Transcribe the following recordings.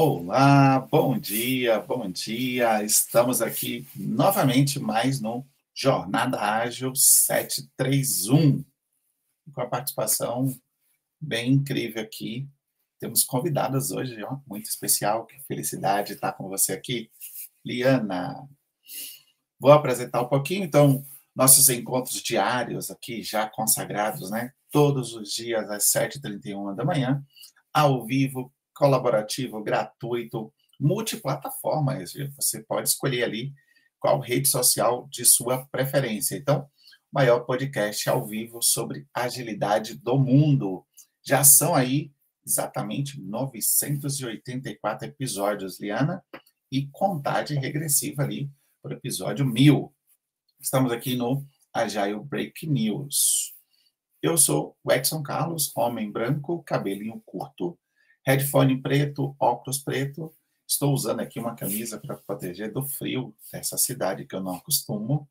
Olá, bom dia, bom dia. Estamos aqui novamente mais no Jornada Ágil 731, com a participação bem incrível aqui. Temos convidadas hoje, ó, muito especial. Que felicidade estar com você aqui, Liana. Vou apresentar um pouquinho, então, nossos encontros diários aqui, já consagrados, né? Todos os dias às 7h31 da manhã, ao vivo, colaborativo, gratuito, multiplataforma. Você pode escolher ali qual rede social de sua preferência. Então, maior podcast ao vivo sobre agilidade do mundo. Já são aí exatamente 984 episódios, Liana, e contagem regressiva ali para o episódio 1000. Estamos aqui no Agile Break News. Eu sou o Edson Carlos, homem branco, cabelinho curto, headphone preto, óculos preto. Estou usando aqui uma camisa para proteger do frio dessa cidade que eu não acostumo.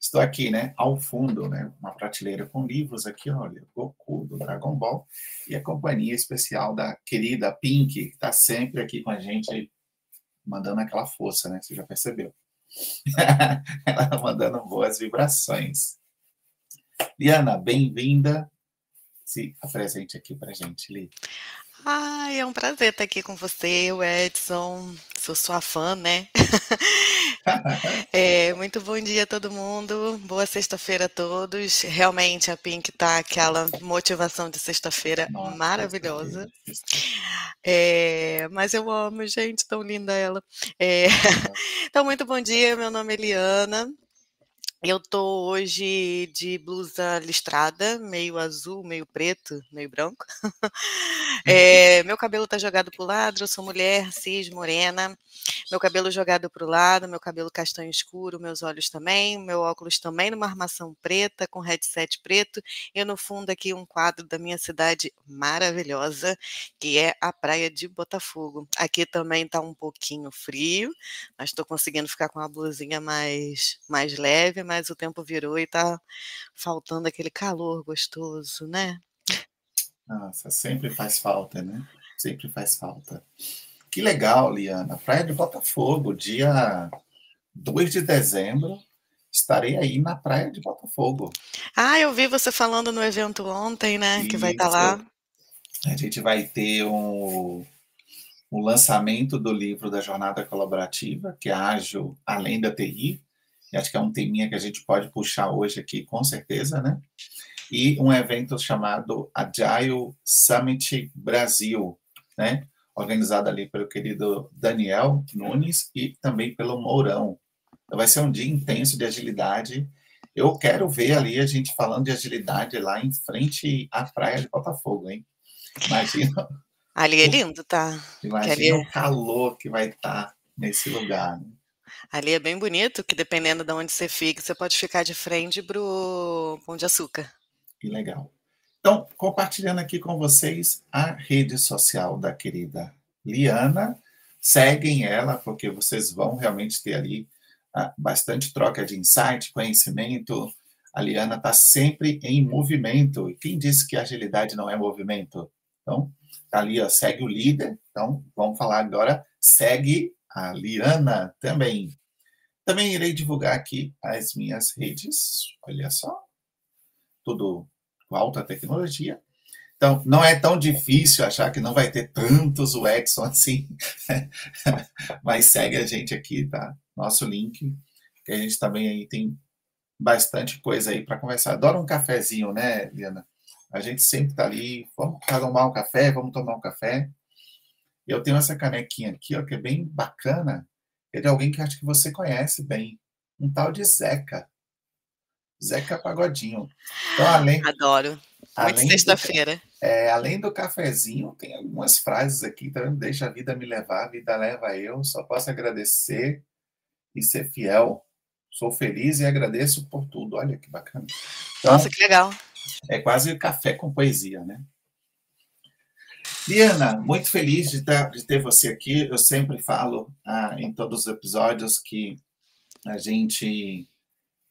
Estou aqui, né, ao fundo, né, uma prateleira com livros aqui, olha, Goku do Dragon Ball e a companhia especial da querida Pink, que está sempre aqui com a gente, mandando aquela força, né? Você já percebeu? Ela tá mandando boas vibrações. Liana, bem-vinda. Se apresente aqui para gente, Li. Ai, é um prazer estar aqui com você, o Edson. Sou sua fã, né? É, muito bom dia a todo mundo. Boa sexta-feira a todos. Realmente a Pink tá aquela motivação de sexta-feira maravilhosa. É, mas eu amo, gente, tão linda ela. É, então, muito bom dia. Meu nome é Eliana. Eu tô hoje de blusa listrada, meio azul, meio preto, meio branco. É, meu cabelo tá jogado pro lado, eu sou mulher, cis, morena. Meu cabelo jogado pro lado, meu cabelo castanho escuro, meus olhos também, meu óculos também numa armação preta, com headset preto. E no fundo aqui um quadro da minha cidade maravilhosa, que é a Praia de Botafogo. Aqui também tá um pouquinho frio, mas estou conseguindo ficar com a blusinha mais, mais leve, mas o tempo virou e tá faltando aquele calor gostoso, né? Nossa, sempre faz falta, né? Sempre faz falta. Que legal, Liana. Praia de Botafogo, dia 2 de dezembro, estarei aí na Praia de Botafogo. Ah, eu vi você falando no evento ontem, né? Isso. Que vai estar tá lá. A gente vai ter um, um lançamento do livro da Jornada Colaborativa, que é Ágil Além da TI. E acho que é um teminha que a gente pode puxar hoje aqui, com certeza, né? e um evento chamado Agile Summit Brasil, né? organizado ali pelo querido Daniel Nunes e também pelo Mourão. Então vai ser um dia intenso de agilidade. Eu quero ver ali a gente falando de agilidade lá em frente à praia de Botafogo, hein? Imagina. Ali é lindo, tá? Imagina o calor que vai estar tá nesse lugar. Né? Ali é bem bonito, que dependendo de onde você fica, você pode ficar de frente para o Pão de Açúcar. Que legal. Então, compartilhando aqui com vocês a rede social da querida Liana. Seguem ela, porque vocês vão realmente ter ali ah, bastante troca de insight, conhecimento. A Liana está sempre em movimento. E quem disse que agilidade não é movimento? Então, tá ali, ó, segue o líder. Então, vamos falar agora, segue a Liana também. Também irei divulgar aqui as minhas redes. Olha só, tudo com alta tecnologia. Então, não é tão difícil achar que não vai ter tantos o Edson assim, mas segue a gente aqui, tá? Nosso link, que a gente também aí tem bastante coisa aí para conversar. Adoro um cafezinho, né, Liana? A gente sempre tá ali, vamos tomar um café, vamos tomar um café. Eu tenho essa canequinha aqui, ó, que é bem bacana. É de alguém que acho que você conhece bem, um tal de Zeca. Zeca Pagodinho. Então, além, Adoro. Muito sexta-feira. É, além do cafezinho, tem algumas frases aqui, tá vendo? Deixa a vida me levar, a vida leva eu, só posso agradecer e ser fiel. Sou feliz e agradeço por tudo. Olha que bacana. Então, Nossa, que legal. É quase café com poesia, né? Diana, muito feliz de ter, de ter você aqui. Eu sempre falo ah, em todos os episódios que a gente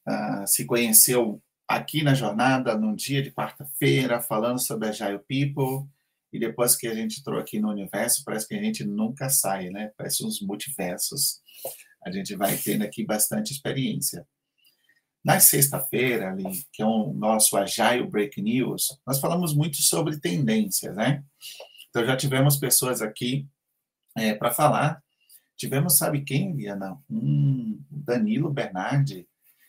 uh, se conheceu aqui na jornada, num dia de quarta-feira, falando sobre Agile People, e depois que a gente entrou aqui no universo, parece que a gente nunca sai, né? Parece uns multiversos. A gente vai tendo aqui bastante experiência. Na sexta-feira, ali, que é o nosso Agile Break News, nós falamos muito sobre tendências, né? Então, já tivemos pessoas aqui é, para falar. Tivemos, sabe quem, Liana? Um Danilo Bernardi,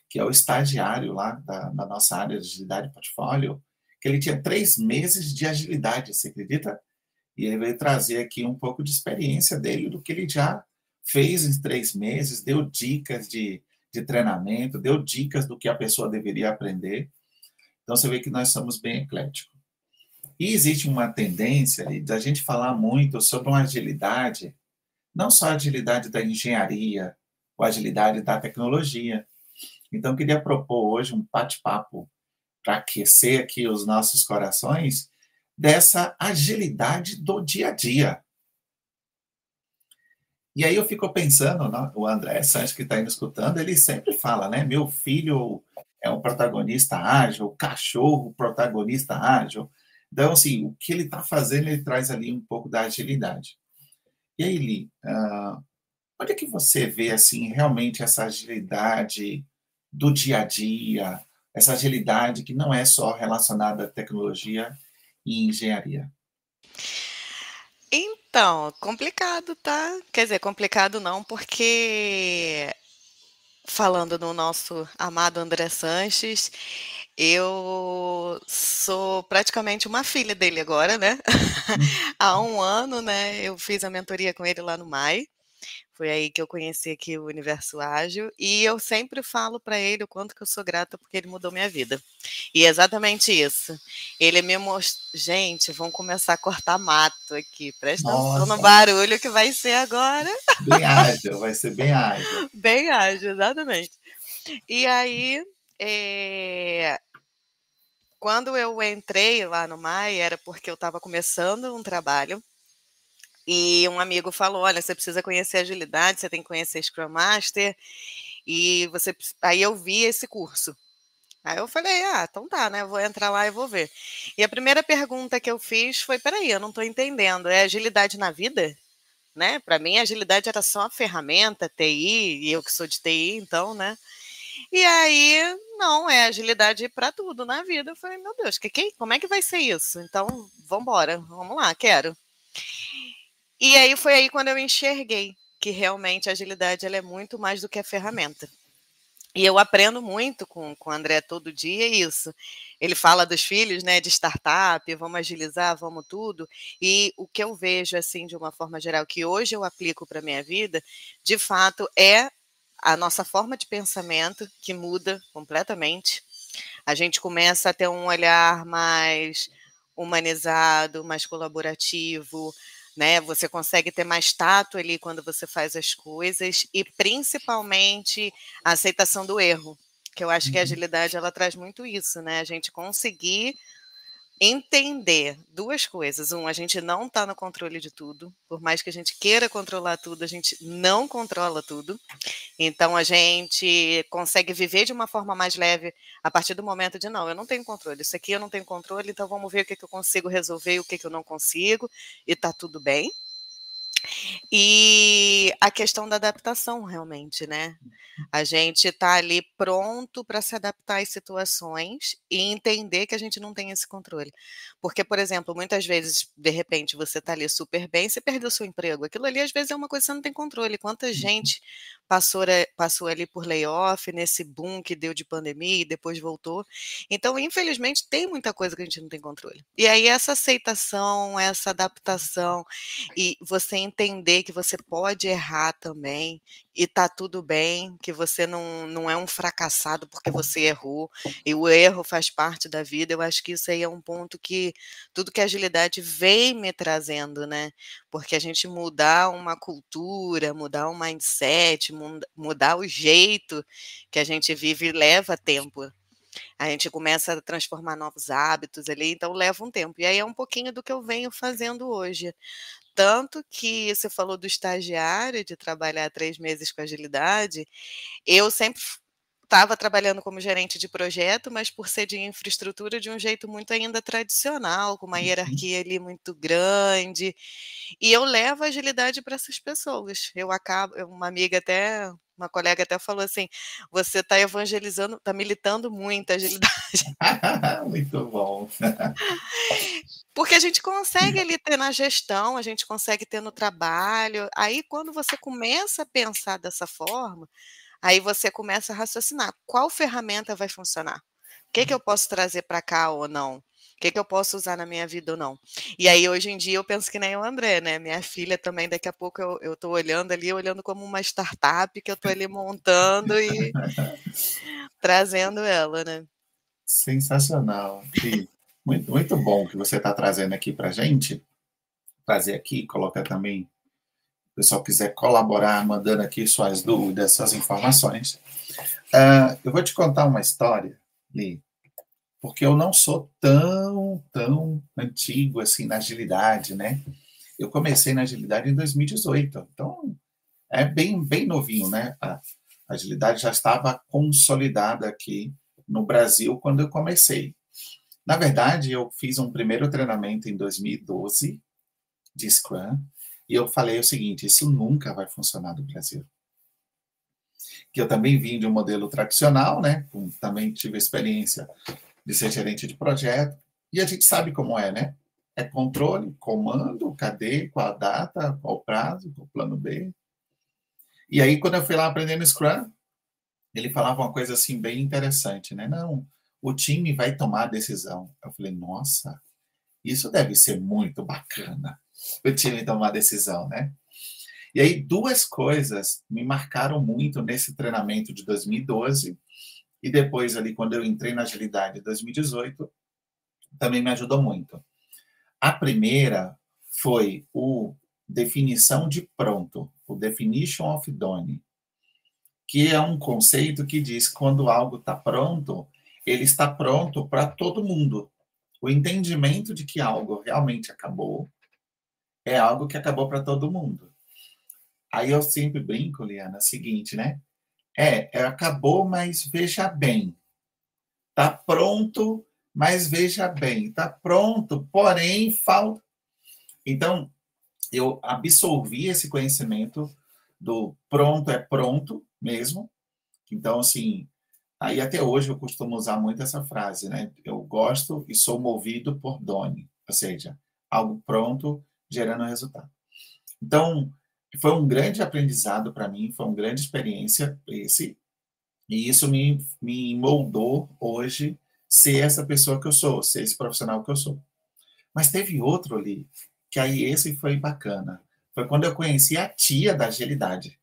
que é o estagiário lá da, da nossa área de agilidade portfólio, que ele tinha três meses de agilidade, você acredita? E ele veio trazer aqui um pouco de experiência dele, do que ele já fez em três meses, deu dicas de, de treinamento, deu dicas do que a pessoa deveria aprender. Então, você vê que nós somos bem ecléticos. E existe uma tendência da gente falar muito sobre uma agilidade, não só a agilidade da engenharia, ou a agilidade da tecnologia. Então, queria propor hoje um bate-papo para aquecer aqui os nossos corações, dessa agilidade do dia a dia. E aí eu fico pensando, né, o André Sanches que está aí me escutando, ele sempre fala, né? Meu filho é um protagonista ágil, cachorro protagonista ágil. Então, assim, o que ele está fazendo, ele traz ali um pouco da agilidade. E aí, Li, uh, onde é que você vê, assim, realmente essa agilidade do dia a dia, essa agilidade que não é só relacionada à tecnologia e engenharia? Então, complicado, tá? Quer dizer, complicado não, porque falando no nosso amado André Sanches, eu sou praticamente uma filha dele agora, né? Hum. Há um ano, né? Eu fiz a mentoria com ele lá no MAI. Foi aí que eu conheci aqui o Universo Ágil e eu sempre falo para ele o quanto que eu sou grata porque ele mudou minha vida. E é exatamente isso. Ele me mostrou, gente, vamos começar a cortar mato aqui. Presta atenção no barulho que vai ser agora. Bem ágil, vai ser bem ágil. Bem ágil, exatamente. E aí, é... quando eu entrei lá no MAI, era porque eu estava começando um trabalho e um amigo falou: olha, você precisa conhecer agilidade, você tem que conhecer Scrum Master. E você. Aí eu vi esse curso. Aí eu falei, ah, então tá, né? Vou entrar lá e vou ver. E a primeira pergunta que eu fiz foi: peraí, eu não estou entendendo. É agilidade na vida? Né? Para mim, agilidade era só ferramenta, TI, e eu que sou de TI, então, né? E aí, não, é agilidade para tudo na vida. Eu falei, meu Deus, que, que, como é que vai ser isso? Então, vamos embora, vamos lá, quero. E aí foi aí quando eu enxerguei que realmente a agilidade ela é muito mais do que a ferramenta. E eu aprendo muito com, com o André todo dia isso. Ele fala dos filhos, né, de startup, vamos agilizar, vamos tudo. E o que eu vejo, assim, de uma forma geral, que hoje eu aplico para a minha vida, de fato, é a nossa forma de pensamento que muda completamente. A gente começa a ter um olhar mais humanizado, mais colaborativo, né? Você consegue ter mais tato ali quando você faz as coisas e principalmente a aceitação do erro, que eu acho que a uhum. agilidade ela traz muito isso, né? A gente conseguir entender duas coisas. Um, a gente não está no controle de tudo. Por mais que a gente queira controlar tudo, a gente não controla tudo. Então, a gente consegue viver de uma forma mais leve a partir do momento de, não, eu não tenho controle. Isso aqui eu não tenho controle, então vamos ver o que, que eu consigo resolver e o que, que eu não consigo. E está tudo bem. E a questão da adaptação, realmente, né? A gente está ali pronto para se adaptar às situações e entender que a gente não tem esse controle. Porque, por exemplo, muitas vezes, de repente, você está ali super bem, você perdeu seu emprego. Aquilo ali, às vezes, é uma coisa que você não tem controle. Quanta uhum. gente passou, passou ali por layoff, nesse boom que deu de pandemia e depois voltou. Então, infelizmente, tem muita coisa que a gente não tem controle. E aí, essa aceitação, essa adaptação e você entender que você pode errar também e tá tudo bem, que você não, não é um fracassado porque você errou, e o erro faz parte da vida. Eu acho que isso aí é um ponto que tudo que a agilidade vem me trazendo, né? Porque a gente mudar uma cultura, mudar um mindset, mudar o jeito que a gente vive leva tempo. A gente começa a transformar novos hábitos ali, então leva um tempo. E aí é um pouquinho do que eu venho fazendo hoje. Tanto que você falou do estagiário, de trabalhar três meses com agilidade, eu sempre estava trabalhando como gerente de projeto, mas por ser de infraestrutura de um jeito muito ainda tradicional, com uma uhum. hierarquia ali muito grande. E eu levo agilidade para essas pessoas. Eu acabo, uma amiga até, uma colega até falou assim: você está evangelizando, está militando muito agilidade. muito bom. Porque a gente consegue ali ter na gestão, a gente consegue ter no trabalho. Aí, quando você começa a pensar dessa forma, Aí você começa a raciocinar: qual ferramenta vai funcionar? O que, que eu posso trazer para cá ou não? Que, que eu posso usar na minha vida ou não? E aí, hoje em dia, eu penso que nem o André, né? Minha filha também, daqui a pouco eu estou olhando ali, olhando como uma startup que eu estou ali montando e trazendo ela, né? Sensacional. E muito, muito bom que você está trazendo aqui para gente. Trazer aqui, colocar também o pessoal quiser colaborar, mandando aqui suas dúvidas, suas informações. Uh, eu vou te contar uma história, Li, porque eu não sou tão, tão antigo assim na agilidade, né? Eu comecei na agilidade em 2018, então é bem, bem novinho, né? A agilidade já estava consolidada aqui no Brasil quando eu comecei. Na verdade, eu fiz um primeiro treinamento em 2012 de Scrum, e eu falei o seguinte: isso nunca vai funcionar no Brasil. Que eu também vim de um modelo tradicional, né? Também tive experiência de ser gerente de projeto. E a gente sabe como é, né? É controle, comando, cadê, qual a data, qual o prazo, qual o plano B. E aí, quando eu fui lá aprendendo Scrum, ele falava uma coisa assim bem interessante, né? Não, o time vai tomar a decisão. Eu falei, nossa, isso deve ser muito bacana o time tomar decisão, né? E aí, duas coisas me marcaram muito nesse treinamento de 2012 e depois ali, quando eu entrei na agilidade em 2018, também me ajudou muito. A primeira foi o definição de pronto, o definition of done, que é um conceito que diz quando algo está pronto, ele está pronto para todo mundo. O entendimento de que algo realmente acabou é algo que acabou para todo mundo. Aí eu sempre brinco, Liana, é o seguinte, né? É, acabou, mas veja bem. Tá pronto, mas veja bem. Tá pronto, porém falta. Então, eu absorvi esse conhecimento do pronto é pronto mesmo. Então, assim, aí até hoje eu costumo usar muito essa frase, né? Eu gosto e sou movido por Doni, ou seja, algo pronto gerando resultado. Então, foi um grande aprendizado para mim, foi uma grande experiência esse, e isso me, me moldou hoje ser essa pessoa que eu sou, ser esse profissional que eu sou. Mas teve outro ali, que aí esse foi bacana. Foi quando eu conheci a tia da agilidade.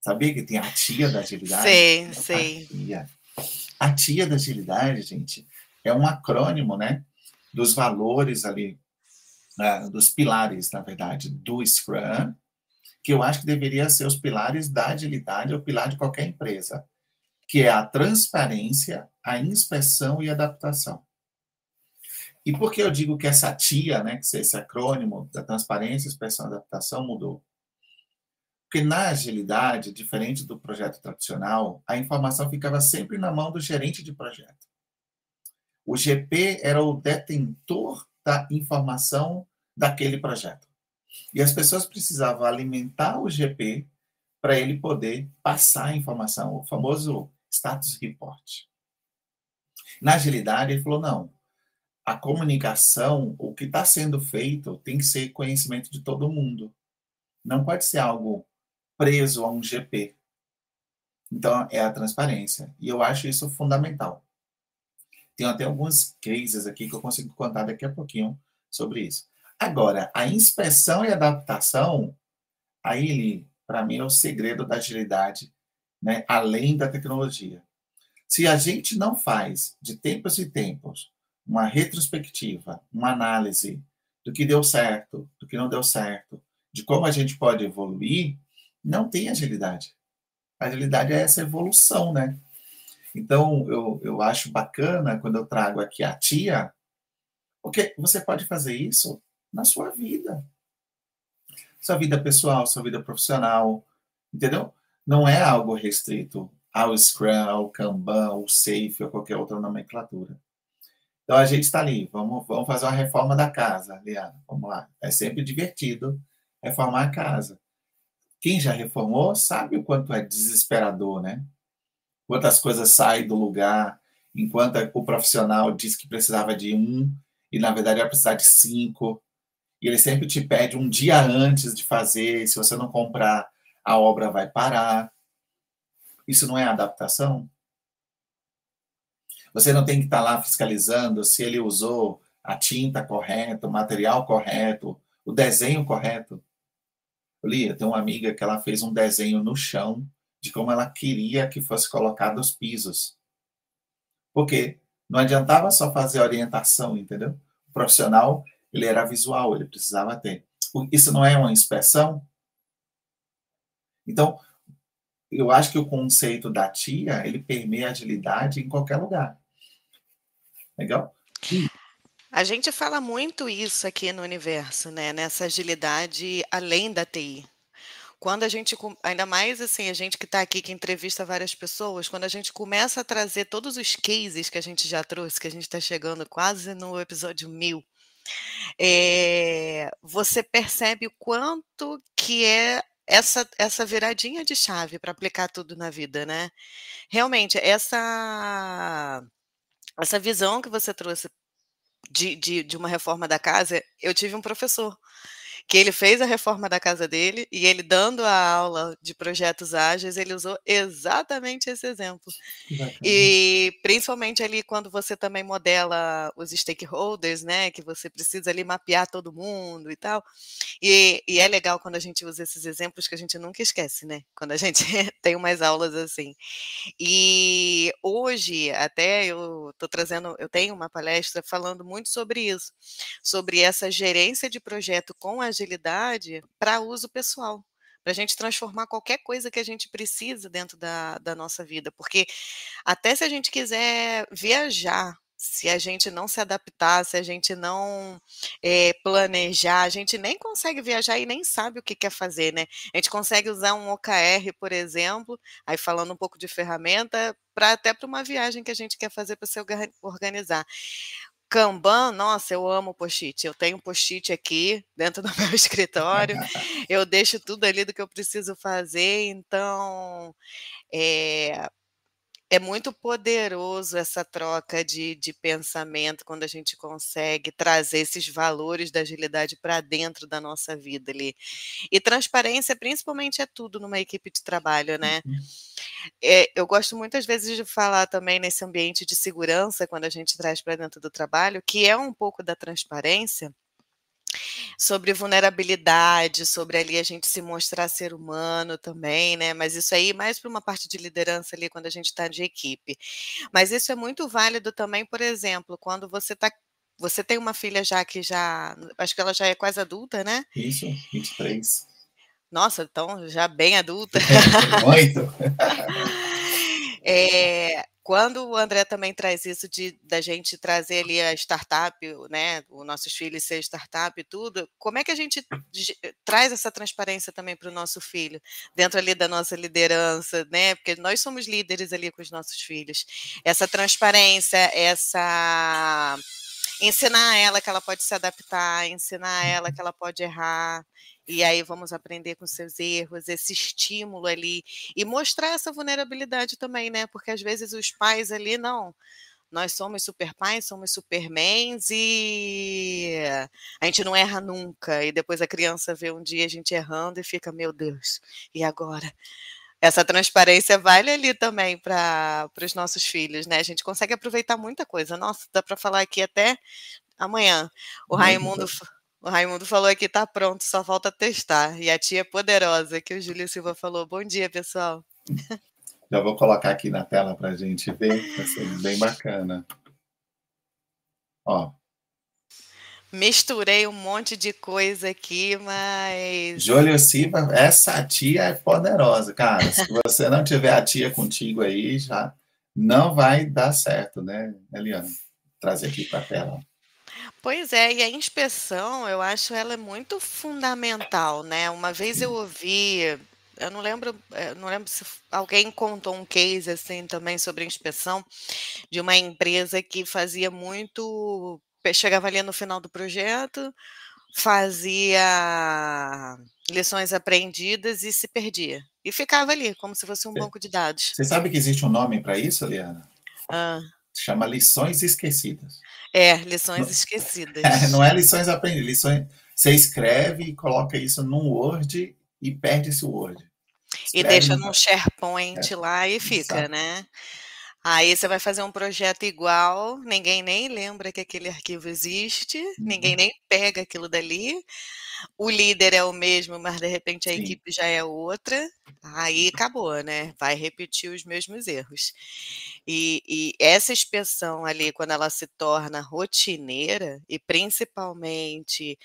Sabia que tem a tia da agilidade? Sim, sim. A tia. a tia da agilidade, gente, é um acrônimo, né? Dos valores ali dos pilares, na verdade, do Scrum, que eu acho que deveria ser os pilares da agilidade, ou pilar de qualquer empresa, que é a transparência, a inspeção e a adaptação. E por que eu digo que essa TIA, né, que esse acrônimo da transparência, inspeção e adaptação, mudou? Porque na agilidade, diferente do projeto tradicional, a informação ficava sempre na mão do gerente de projeto. O GP era o detentor da informação daquele projeto. E as pessoas precisavam alimentar o GP para ele poder passar a informação, o famoso status report. Na agilidade, ele falou: não, a comunicação, o que está sendo feito, tem que ser conhecimento de todo mundo. Não pode ser algo preso a um GP. Então, é a transparência. E eu acho isso fundamental. Tenho até alguns cases aqui que eu consigo contar daqui a pouquinho sobre isso. Agora, a inspeção e adaptação, aí, para mim, é o segredo da agilidade, né? além da tecnologia. Se a gente não faz, de tempos e tempos, uma retrospectiva, uma análise do que deu certo, do que não deu certo, de como a gente pode evoluir, não tem agilidade. A agilidade é essa evolução, né? Então, eu, eu acho bacana quando eu trago aqui a tia, porque você pode fazer isso na sua vida. Sua vida pessoal, sua vida profissional, entendeu? Não é algo restrito ao Scrum, ao Kanban, ao Safe, ou qualquer outra nomenclatura. Então a gente está ali, vamos, vamos fazer uma reforma da casa, Liana, vamos lá. É sempre divertido reformar a casa. Quem já reformou sabe o quanto é desesperador, né? Quantas coisas saem do lugar, enquanto o profissional diz que precisava de um, e na verdade vai precisar de cinco, e ele sempre te pede um dia antes de fazer, se você não comprar, a obra vai parar. Isso não é adaptação? Você não tem que estar lá fiscalizando se ele usou a tinta correta, o material correto, o desenho correto. Lia, tem uma amiga que ela fez um desenho no chão de como ela queria que fosse colocado os pisos. Porque não adiantava só fazer orientação, entendeu? O profissional, ele era visual, ele precisava ter. Isso não é uma inspeção? Então, eu acho que o conceito da tia, ele permeia agilidade em qualquer lugar. Legal? A gente fala muito isso aqui no universo, né? Nessa agilidade além da TI. Quando a gente, ainda mais assim, a gente que está aqui, que entrevista várias pessoas, quando a gente começa a trazer todos os cases que a gente já trouxe, que a gente está chegando quase no episódio mil, é, você percebe o quanto que é essa, essa viradinha de chave para aplicar tudo na vida, né? Realmente, essa, essa visão que você trouxe de, de, de uma reforma da casa, eu tive um professor que ele fez a reforma da casa dele e ele dando a aula de projetos ágeis, ele usou exatamente esse exemplo. E principalmente ali quando você também modela os stakeholders, né, que você precisa ali mapear todo mundo e tal. E, e é legal quando a gente usa esses exemplos que a gente nunca esquece, né? Quando a gente tem umas aulas assim. E hoje até eu estou trazendo, eu tenho uma palestra falando muito sobre isso, sobre essa gerência de projeto com a agilidade para uso pessoal, para a gente transformar qualquer coisa que a gente precisa dentro da, da nossa vida. Porque até se a gente quiser viajar, se a gente não se adaptar, se a gente não é, planejar, a gente nem consegue viajar e nem sabe o que quer fazer, né? A gente consegue usar um OKR, por exemplo, aí falando um pouco de ferramenta, para até para uma viagem que a gente quer fazer para se organizar. Kanban, nossa, eu amo post-it. Eu tenho post-it aqui dentro do meu escritório. Eu deixo tudo ali do que eu preciso fazer. Então, é, é muito poderoso essa troca de, de pensamento quando a gente consegue trazer esses valores da agilidade para dentro da nossa vida ali. E transparência, principalmente, é tudo numa equipe de trabalho, né? Uhum. É, eu gosto muitas vezes de falar também nesse ambiente de segurança, quando a gente traz para dentro do trabalho, que é um pouco da transparência sobre vulnerabilidade, sobre ali a gente se mostrar ser humano também, né? Mas isso aí mais para uma parte de liderança ali quando a gente está de equipe. Mas isso é muito válido também, por exemplo, quando você está você tem uma filha já que já, acho que ela já é quase adulta, né? Isso, 23. Nossa, então já bem adulta. Muito. é, quando o André também traz isso de da gente trazer ali a startup, né, os nossos filhos ser startup e tudo, como é que a gente traz essa transparência também para o nosso filho, dentro ali da nossa liderança, né? Porque nós somos líderes ali com os nossos filhos. Essa transparência, essa ensinar ela que ela pode se adaptar, ensinar ela que ela pode errar, e aí vamos aprender com seus erros, esse estímulo ali, e mostrar essa vulnerabilidade também, né? Porque às vezes os pais ali, não, nós somos super pais, somos supermans e a gente não erra nunca. E depois a criança vê um dia a gente errando e fica, meu Deus, e agora? Essa transparência vale ali também para os nossos filhos, né? A gente consegue aproveitar muita coisa. Nossa, dá para falar aqui até amanhã. O Raimundo. O Raimundo falou que está pronto, só falta testar. E a tia poderosa, que o Júlio Silva falou. Bom dia, pessoal. Já vou colocar aqui na tela para a gente ver, vai ser bem bacana. Ó. Misturei um monte de coisa aqui, mas. Júlio Silva, essa tia é poderosa, cara. Se você não tiver a tia contigo aí, já não vai dar certo, né, Eliana? Trazer aqui para a tela. Pois é, e a inspeção, eu acho ela muito fundamental, né? Uma vez eu ouvi eu não lembro, eh, não lembro se alguém contou um case assim também sobre inspeção de uma empresa que fazia muito, chegava ali no final do projeto, fazia lições aprendidas e se perdia. E ficava ali, como se fosse um banco de dados. Você sabe que existe um nome para isso, Liana? Ah. Chama lições esquecidas. É, lições esquecidas. É, não é lições aprendidas, lições. Você escreve e coloca isso num Word e perde esse Word. Escreve e deixa no SharePoint é, lá e fica, exato. né? Aí você vai fazer um projeto igual, ninguém nem lembra que aquele arquivo existe, uhum. ninguém nem pega aquilo dali. O líder é o mesmo, mas de repente a Sim. equipe já é outra. Aí acabou, né? Vai repetir os mesmos erros. E, e essa inspeção ali, quando ela se torna rotineira, e principalmente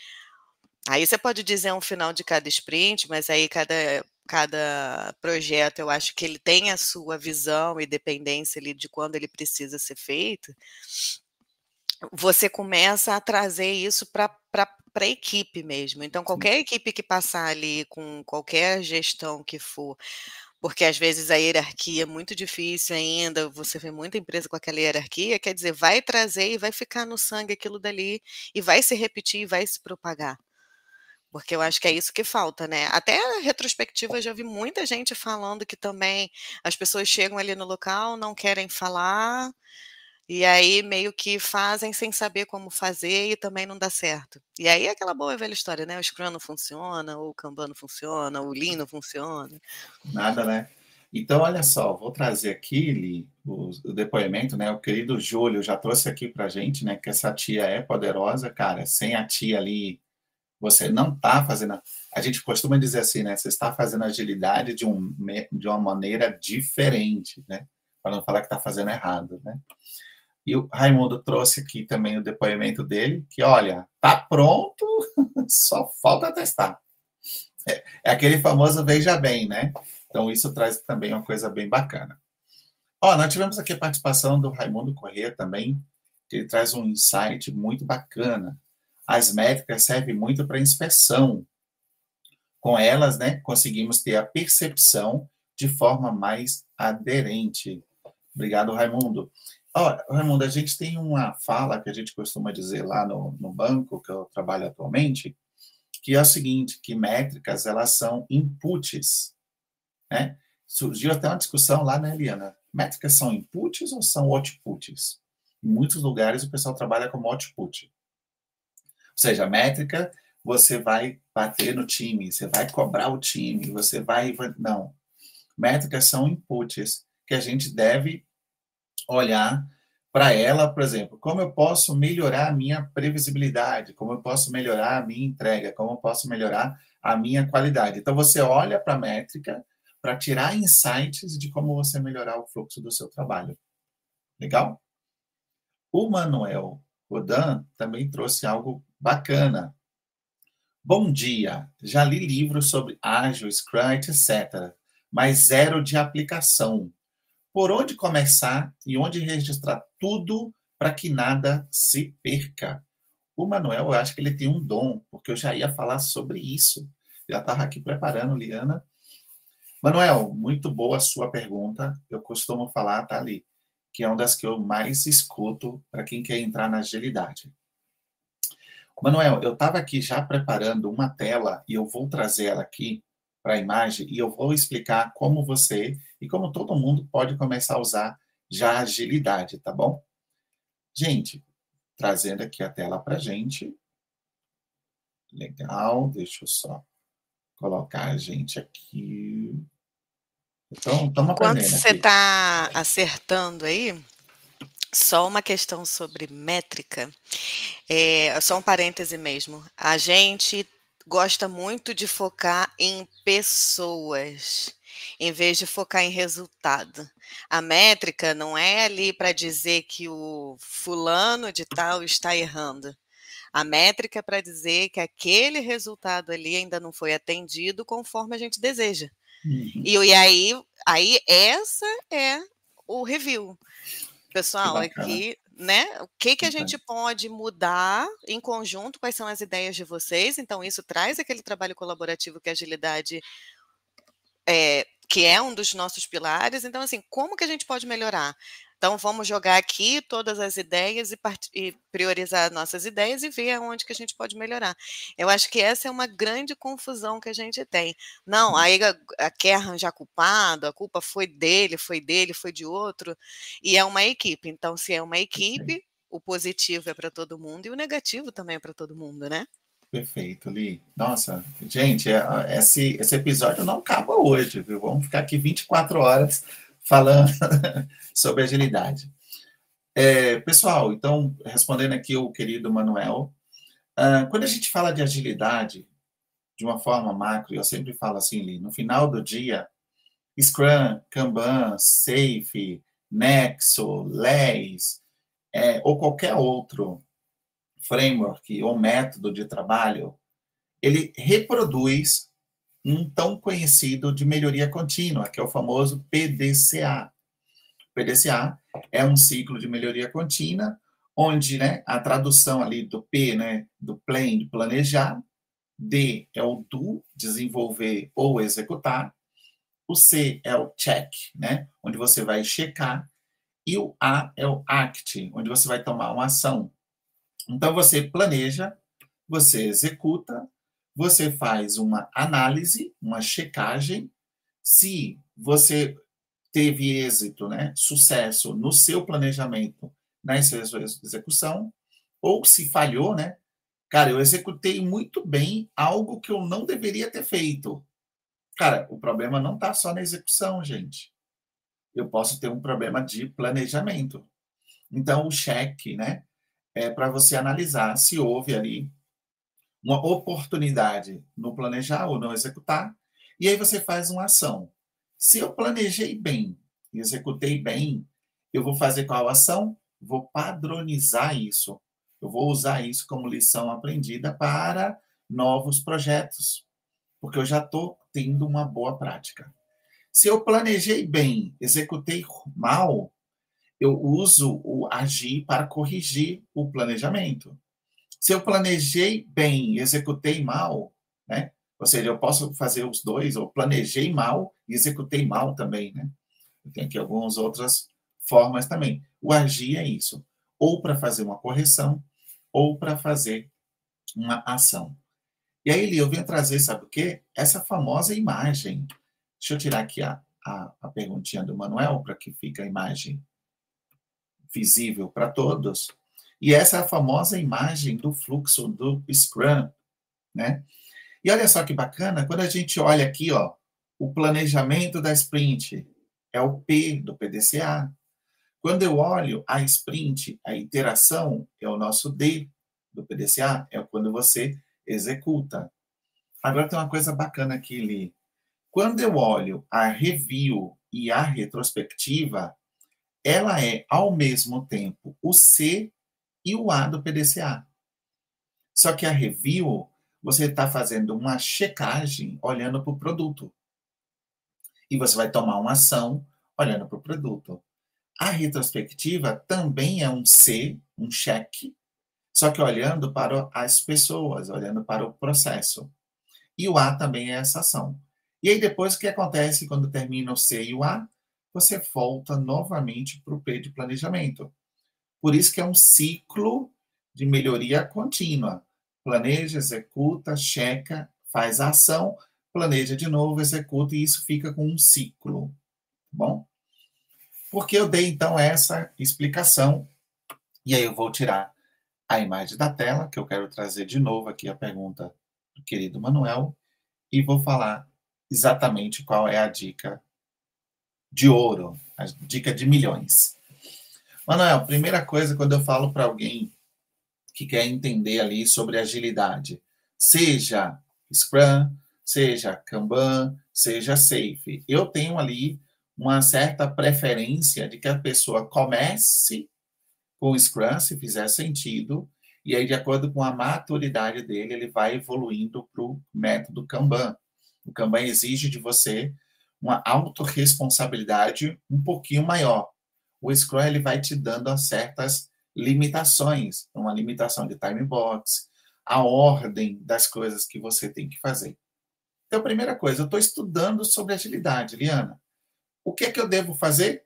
Aí você pode dizer um final de cada sprint, mas aí cada cada projeto, eu acho que ele tem a sua visão e dependência ali de quando ele precisa ser feito, você começa a trazer isso para a equipe mesmo. Então, qualquer equipe que passar ali com qualquer gestão que for, porque às vezes a hierarquia é muito difícil ainda, você vê muita empresa com aquela hierarquia, quer dizer, vai trazer e vai ficar no sangue aquilo dali, e vai se repetir e vai se propagar. Porque eu acho que é isso que falta, né? Até a retrospectiva, eu já vi muita gente falando que também as pessoas chegam ali no local, não querem falar, e aí meio que fazem sem saber como fazer e também não dá certo. E aí é aquela boa velha história, né? O Scrum não funciona, o Kanban não funciona, o Lean não funciona. Nada, né? Então, olha só, vou trazer aqui, Li, o, o, depoimento, né? O querido Júlio já trouxe aqui pra gente, né? Que essa tia é poderosa, cara. Sem a tia ali você não está fazendo. A gente costuma dizer assim, né? Você está fazendo agilidade de, um, de uma maneira diferente, né? Para não falar que está fazendo errado, né? E o Raimundo trouxe aqui também o depoimento dele, que olha, tá pronto, só falta testar. É, é aquele famoso veja bem, né? Então isso traz também uma coisa bem bacana. Ó, nós tivemos aqui a participação do Raimundo Corrêa também, que ele traz um insight muito bacana as métricas servem muito para inspeção. Com elas, né, conseguimos ter a percepção de forma mais aderente. Obrigado, Raimundo. Oh, Raimundo, a gente tem uma fala que a gente costuma dizer lá no, no banco que eu trabalho atualmente, que é o seguinte, que métricas, elas são inputs, né? Surgiu até uma discussão lá, né, Eliana? Métricas são inputs ou são outputs? Em muitos lugares o pessoal trabalha como output seja, métrica, você vai bater no time, você vai cobrar o time, você vai. Não. Métricas são inputs que a gente deve olhar para ela, por exemplo, como eu posso melhorar a minha previsibilidade, como eu posso melhorar a minha entrega, como eu posso melhorar a minha qualidade. Então, você olha para a métrica para tirar insights de como você melhorar o fluxo do seu trabalho. Legal? O Manuel Rodan também trouxe algo bacana. Bom dia, já li livros sobre ágil, Scrum, etc., mas zero de aplicação. Por onde começar e onde registrar tudo para que nada se perca? O Manuel, eu acho que ele tem um dom, porque eu já ia falar sobre isso. Já estava aqui preparando, Liana. Manuel, muito boa a sua pergunta. Eu costumo falar, tá ali, que é uma das que eu mais escuto para quem quer entrar na agilidade. Manuel, eu estava aqui já preparando uma tela e eu vou trazer ela aqui para a imagem e eu vou explicar como você e como todo mundo pode começar a usar já a agilidade, tá bom? Gente, trazendo aqui a tela para gente. Legal, deixa eu só colocar a gente aqui. Então, estamos aprendendo. Enquanto você está acertando aí, só uma questão sobre métrica, é, só um parêntese mesmo. A gente gosta muito de focar em pessoas, em vez de focar em resultado. A métrica não é ali para dizer que o fulano de tal está errando. A métrica é para dizer que aquele resultado ali ainda não foi atendido conforme a gente deseja. Uhum. E, e aí, aí essa é o review. Pessoal, aqui, né? O que, que a gente pode mudar em conjunto? Quais são as ideias de vocês? Então, isso traz aquele trabalho colaborativo que a agilidade é, que é um dos nossos pilares. Então, assim, como que a gente pode melhorar? Então, vamos jogar aqui todas as ideias e, e, priorizar nossas ideias e ver aonde que a gente pode melhorar. Eu acho que essa é uma grande confusão que a gente tem. Não, aí a, a quer arranjar culpado, a culpa foi dele, foi dele, foi de outro, e é uma equipe. Então, se é uma equipe, o positivo é para todo mundo e o negativo também é para todo mundo, né? Perfeito, Li. Nossa, gente, é, esse, esse episódio não acaba hoje, viu? Vamos ficar aqui 24 horas falando sobre agilidade. É, pessoal, então, respondendo aqui o querido Manuel, uh, quando a gente fala de agilidade, de uma forma macro, eu sempre falo assim, no final do dia, Scrum, Kanban, Safe, Nexo, LES, é, ou qualquer outro framework ou método de trabalho, ele reproduz um tão conhecido de melhoria contínua, que é o famoso PDCA. PDCA é um ciclo de melhoria contínua, onde né, a tradução ali do P, né, do plan, planejar, D é o do, desenvolver ou executar, o C é o check, né, onde você vai checar, e o A é o act, onde você vai tomar uma ação. Então, você planeja, você executa, você faz uma análise, uma checagem. Se você teve êxito, né, sucesso no seu planejamento, na execução, ou se falhou, né, cara, eu executei muito bem algo que eu não deveria ter feito. Cara, o problema não está só na execução, gente. Eu posso ter um problema de planejamento. Então, o cheque, né, é para você analisar se houve ali uma oportunidade no planejar ou não executar, e aí você faz uma ação. Se eu planejei bem e executei bem, eu vou fazer qual ação? Vou padronizar isso. Eu vou usar isso como lição aprendida para novos projetos, porque eu já estou tendo uma boa prática. Se eu planejei bem, executei mal, eu uso o agir para corrigir o planejamento. Se eu planejei bem e executei mal, né? Ou seja, eu posso fazer os dois, ou planejei mal e executei mal também, né? Tem aqui algumas outras formas também. O agir é isso, ou para fazer uma correção, ou para fazer uma ação. E aí, eu venho trazer, sabe o quê? Essa famosa imagem. Deixa eu tirar aqui a, a, a perguntinha do Manuel, para que fique a imagem visível para todos. E essa é a famosa imagem do fluxo do Scrum, né? E olha só que bacana, quando a gente olha aqui, ó, o planejamento da sprint é o P do PDCA. Quando eu olho a sprint, a iteração é o nosso D do PDCA, é quando você executa. Agora tem uma coisa bacana aqui, Li. Quando eu olho a review e a retrospectiva, ela é, ao mesmo tempo, o C e o A do PDCA. Só que a review, você está fazendo uma checagem olhando para o produto. E você vai tomar uma ação olhando para o produto. A retrospectiva também é um C, um cheque, só que olhando para as pessoas, olhando para o processo. E o A também é essa ação. E aí depois o que acontece quando termina o C e o A? Você volta novamente para o P de planejamento. Por isso que é um ciclo de melhoria contínua. Planeja, executa, checa, faz a ação, planeja de novo, executa, e isso fica com um ciclo. Tá bom? Porque eu dei, então, essa explicação, e aí eu vou tirar a imagem da tela, que eu quero trazer de novo aqui a pergunta do querido Manuel, e vou falar exatamente qual é a dica de ouro, a dica de milhões. Manuel, primeira coisa, quando eu falo para alguém que quer entender ali sobre agilidade, seja Scrum, seja Kanban, seja Safe, eu tenho ali uma certa preferência de que a pessoa comece com Scrum, se fizer sentido, e aí, de acordo com a maturidade dele, ele vai evoluindo para o método Kanban. O Kanban exige de você uma autorresponsabilidade um pouquinho maior o Scrum ele vai te dando certas limitações, uma limitação de time box, a ordem das coisas que você tem que fazer. Então, primeira coisa, eu estou estudando sobre agilidade, Liana. O que é que eu devo fazer?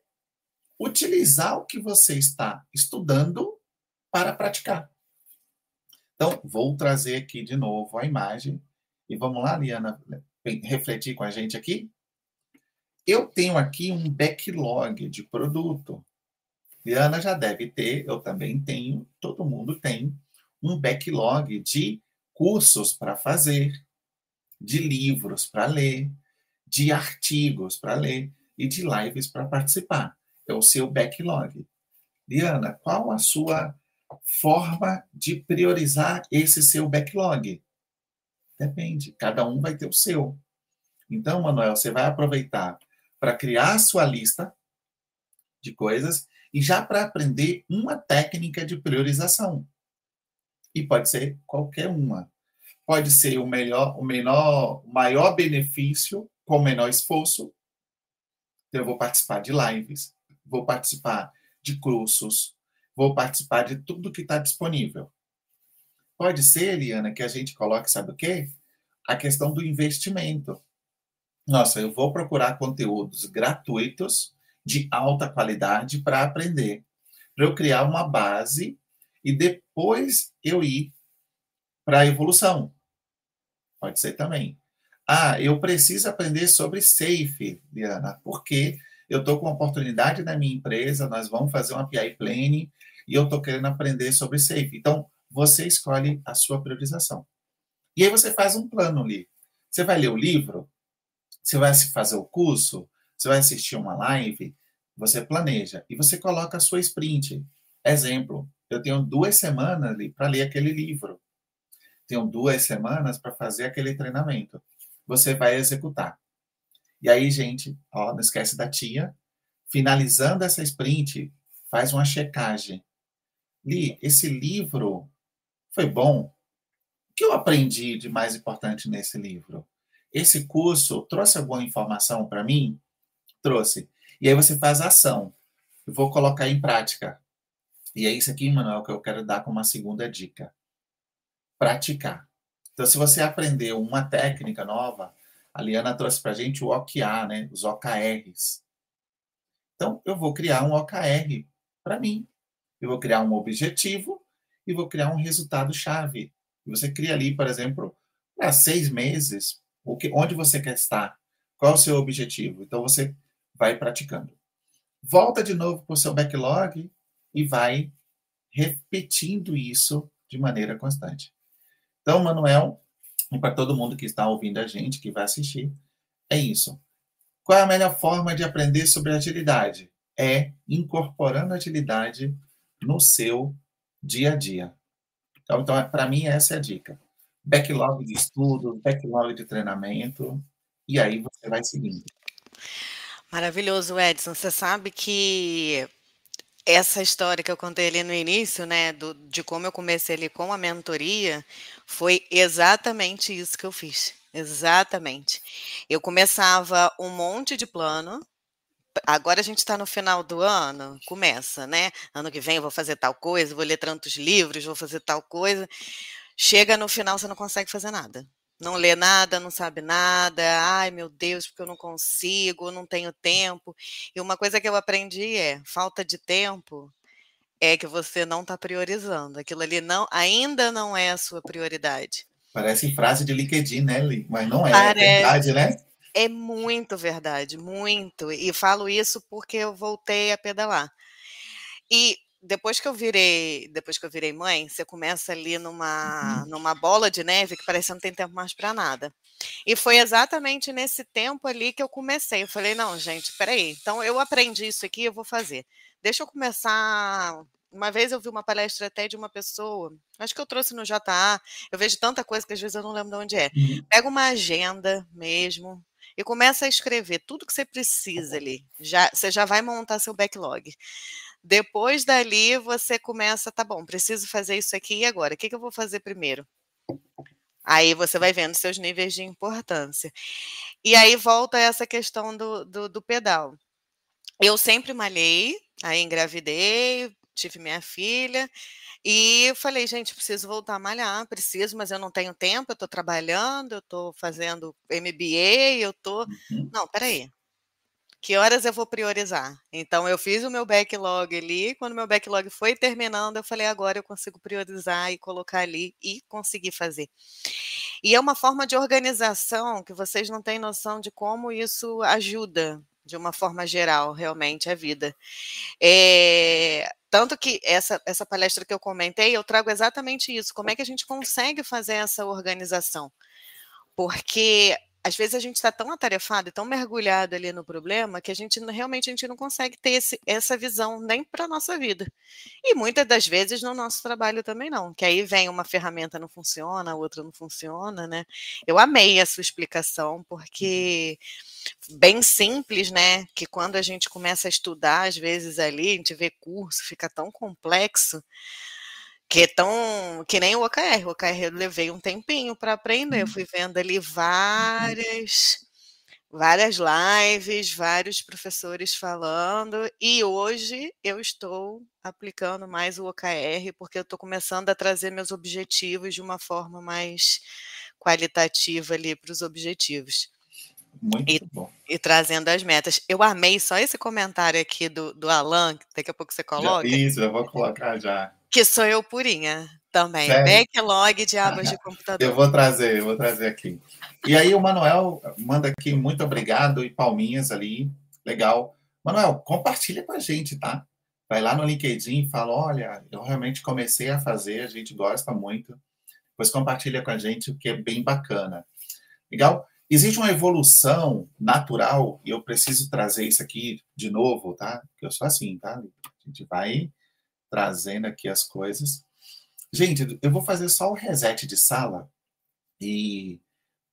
Utilizar o que você está estudando para praticar. Então, vou trazer aqui de novo a imagem. E vamos lá, Liana, refletir com a gente aqui. Eu tenho aqui um backlog de produto. Liana já deve ter, eu também tenho, todo mundo tem um backlog de cursos para fazer, de livros para ler, de artigos para ler e de lives para participar. É o seu backlog. Liana, qual a sua forma de priorizar esse seu backlog? Depende, cada um vai ter o seu. Então, Manuel, você vai aproveitar para criar a sua lista de coisas e já para aprender uma técnica de priorização. E pode ser qualquer uma. Pode ser o melhor, o menor, maior benefício com o menor esforço. Então, eu vou participar de lives, vou participar de cursos, vou participar de tudo que está disponível. Pode ser, Eliana, que a gente coloque, sabe o quê? A questão do investimento. Nossa, eu vou procurar conteúdos gratuitos de alta qualidade para aprender, para eu criar uma base e depois eu ir para a evolução. Pode ser também. Ah, eu preciso aprender sobre SAFE, Diana, porque eu estou com uma oportunidade na minha empresa, nós vamos fazer uma PI Planning e eu estou querendo aprender sobre SAFE. Então, você escolhe a sua priorização. E aí você faz um plano ali. Você vai ler o livro, você vai fazer o curso, você vai assistir uma live, você planeja e você coloca a sua sprint. Exemplo, eu tenho duas semanas para ler aquele livro. Tenho duas semanas para fazer aquele treinamento. Você vai executar. E aí, gente, ó, não esquece da tia. Finalizando essa sprint, faz uma checagem. Li, esse livro foi bom? O que eu aprendi de mais importante nesse livro? Esse curso trouxe alguma informação para mim? Trouxe. E aí você faz ação. Eu vou colocar em prática. E é isso aqui, Manuel, que eu quero dar como uma segunda dica. Praticar. Então, se você aprendeu uma técnica nova, a Liana trouxe para a gente o OKR, né? os OKRs. Então, eu vou criar um OKR para mim. Eu vou criar um objetivo e vou criar um resultado-chave. Você cria ali, por exemplo, para seis meses, o que, onde você quer estar, qual é o seu objetivo. Então, você vai praticando. Volta de novo para o seu backlog e vai repetindo isso de maneira constante. Então, Manuel, e para todo mundo que está ouvindo a gente, que vai assistir, é isso. Qual é a melhor forma de aprender sobre agilidade? É incorporando agilidade no seu dia a dia. Então, então para mim, essa é a dica. Backlog de estudo, backlog de treinamento, e aí você vai seguindo. Maravilhoso, Edson. Você sabe que essa história que eu contei ali no início, né, do, de como eu comecei ali com a mentoria, foi exatamente isso que eu fiz. Exatamente. Eu começava um monte de plano. Agora a gente está no final do ano, começa, né? Ano que vem eu vou fazer tal coisa, vou ler tantos livros, vou fazer tal coisa. Chega no final, você não consegue fazer nada não lê nada, não sabe nada, ai meu Deus, porque eu não consigo, não tenho tempo. E uma coisa que eu aprendi é: falta de tempo é que você não está priorizando. Aquilo ali não, ainda não é a sua prioridade. Parece frase de LinkedIn, né, Li? Mas não é, Parece, é verdade, né? É muito verdade, muito. E falo isso porque eu voltei a pedalar. E depois que eu virei, depois que eu virei mãe, você começa ali numa, uhum. numa bola de neve que parece que não tem tempo mais para nada. E foi exatamente nesse tempo ali que eu comecei. Eu falei, não, gente, peraí. Então eu aprendi isso aqui, eu vou fazer. Deixa eu começar. Uma vez eu vi uma palestra até de uma pessoa, acho que eu trouxe no JA. Eu vejo tanta coisa que às vezes eu não lembro de onde é. Uhum. Pega uma agenda mesmo, e começa a escrever tudo que você precisa ali. Já, você já vai montar seu backlog. Depois dali, você começa, tá bom, preciso fazer isso aqui e agora? O que, que eu vou fazer primeiro? Aí você vai vendo seus níveis de importância. E aí volta essa questão do, do, do pedal. Eu sempre malhei, aí engravidei, tive minha filha, e falei, gente, preciso voltar a malhar, preciso, mas eu não tenho tempo, eu estou trabalhando, eu estou fazendo MBA, eu estou. Uhum. Não, peraí. Que horas eu vou priorizar? Então, eu fiz o meu backlog ali. Quando meu backlog foi terminando, eu falei, agora eu consigo priorizar e colocar ali e conseguir fazer. E é uma forma de organização que vocês não têm noção de como isso ajuda, de uma forma geral, realmente, a vida. É, tanto que essa, essa palestra que eu comentei, eu trago exatamente isso. Como é que a gente consegue fazer essa organização? Porque às vezes a gente está tão atarefado e tão mergulhado ali no problema que a gente realmente a gente não consegue ter esse, essa visão nem para a nossa vida. E muitas das vezes no nosso trabalho também não, que aí vem uma ferramenta não funciona, a outra não funciona, né? Eu amei a sua explicação, porque bem simples, né? Que quando a gente começa a estudar, às vezes ali, a gente vê curso, fica tão complexo que é tão que nem o OKR. O OKR eu levei um tempinho para aprender. Eu fui vendo ali várias várias lives, vários professores falando, e hoje eu estou aplicando mais o OKR porque eu estou começando a trazer meus objetivos de uma forma mais qualitativa ali para os objetivos. Muito e, bom. E trazendo as metas. Eu amei só esse comentário aqui do, do Alan, que daqui a pouco você coloca. Já, isso, eu vou colocar já. Que sou eu purinha também. Sério? Backlog de abas de computador. Eu vou trazer, eu vou trazer aqui. E aí o Manuel manda aqui muito obrigado e palminhas ali. Legal. Manuel, compartilha com a gente, tá? Vai lá no LinkedIn e fala: olha, eu realmente comecei a fazer, a gente gosta muito. Depois compartilha com a gente, o que é bem bacana. Legal? Existe uma evolução natural, e eu preciso trazer isso aqui de novo, tá? Porque eu sou assim, tá? A gente vai trazendo aqui as coisas. Gente, eu vou fazer só o reset de sala e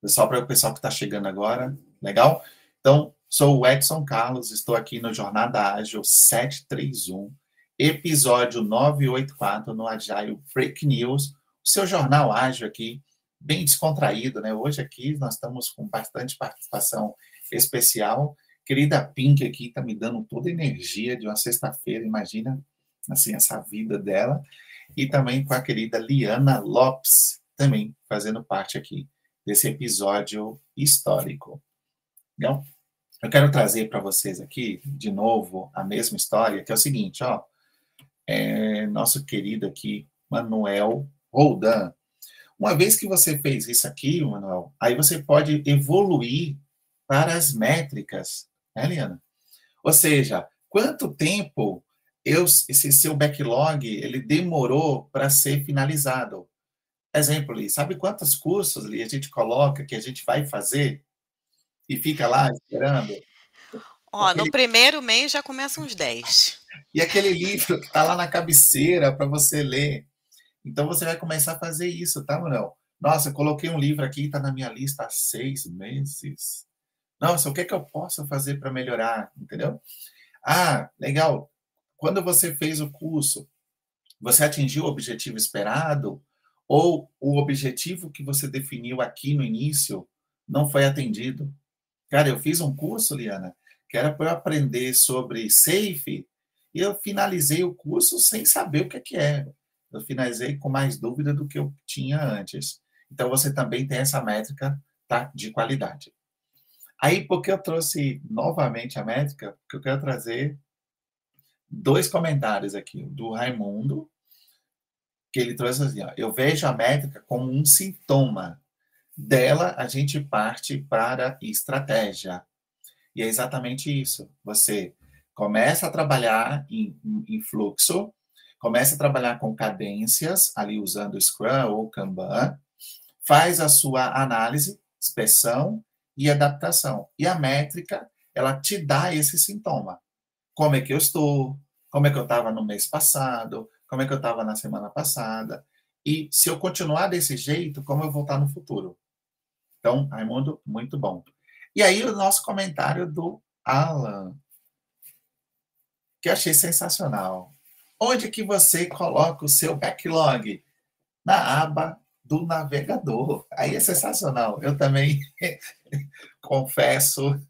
só para o pessoal que está chegando agora, legal? Então, sou o Edson Carlos, estou aqui no Jornada Ágil 731, episódio 984 no Agile Break News, o seu jornal ágil aqui, bem descontraído, né? Hoje aqui nós estamos com bastante participação especial. Querida Pink aqui está me dando toda a energia de uma sexta-feira, imagina assim, essa vida dela, e também com a querida Liana Lopes, também fazendo parte aqui desse episódio histórico. Então, eu quero trazer para vocês aqui, de novo, a mesma história, que é o seguinte, ó, é, nosso querido aqui, Manuel Roldan. Uma vez que você fez isso aqui, Manuel, aí você pode evoluir para as métricas, né, Liana? Ou seja, quanto tempo eu, esse seu backlog ele demorou para ser finalizado. Exemplo, ali, sabe quantos cursos ali a gente coloca que a gente vai fazer e fica lá esperando? Ó, aquele... no primeiro mês já começa uns 10. E aquele livro que está lá na cabeceira para você ler. Então você vai começar a fazer isso, tá, Manuel? Nossa, eu coloquei um livro aqui, está na minha lista há seis meses. Nossa, o que é que eu posso fazer para melhorar? Entendeu? Ah, legal quando você fez o curso, você atingiu o objetivo esperado? Ou o objetivo que você definiu aqui no início não foi atendido? Cara, eu fiz um curso, Liana, que era para eu aprender sobre SAFE, e eu finalizei o curso sem saber o que, é que era. Eu finalizei com mais dúvida do que eu tinha antes. Então, você também tem essa métrica tá, de qualidade. Aí, porque eu trouxe novamente a métrica, porque eu quero trazer dois comentários aqui. Do Raimundo, que ele trouxe assim: ó, eu vejo a métrica como um sintoma. Dela, a gente parte para estratégia. E é exatamente isso. Você começa a trabalhar em, em fluxo, começa a trabalhar com cadências, ali usando Scrum ou Kanban, faz a sua análise, inspeção e adaptação. E a métrica, ela te dá esse sintoma como é que eu estou, como é que eu estava no mês passado, como é que eu estava na semana passada. E se eu continuar desse jeito, como eu vou estar no futuro? Então, Raimundo, muito bom. E aí, o nosso comentário do Alan, que eu achei sensacional. Onde que você coloca o seu backlog? Na aba do navegador. Aí é sensacional. Eu também confesso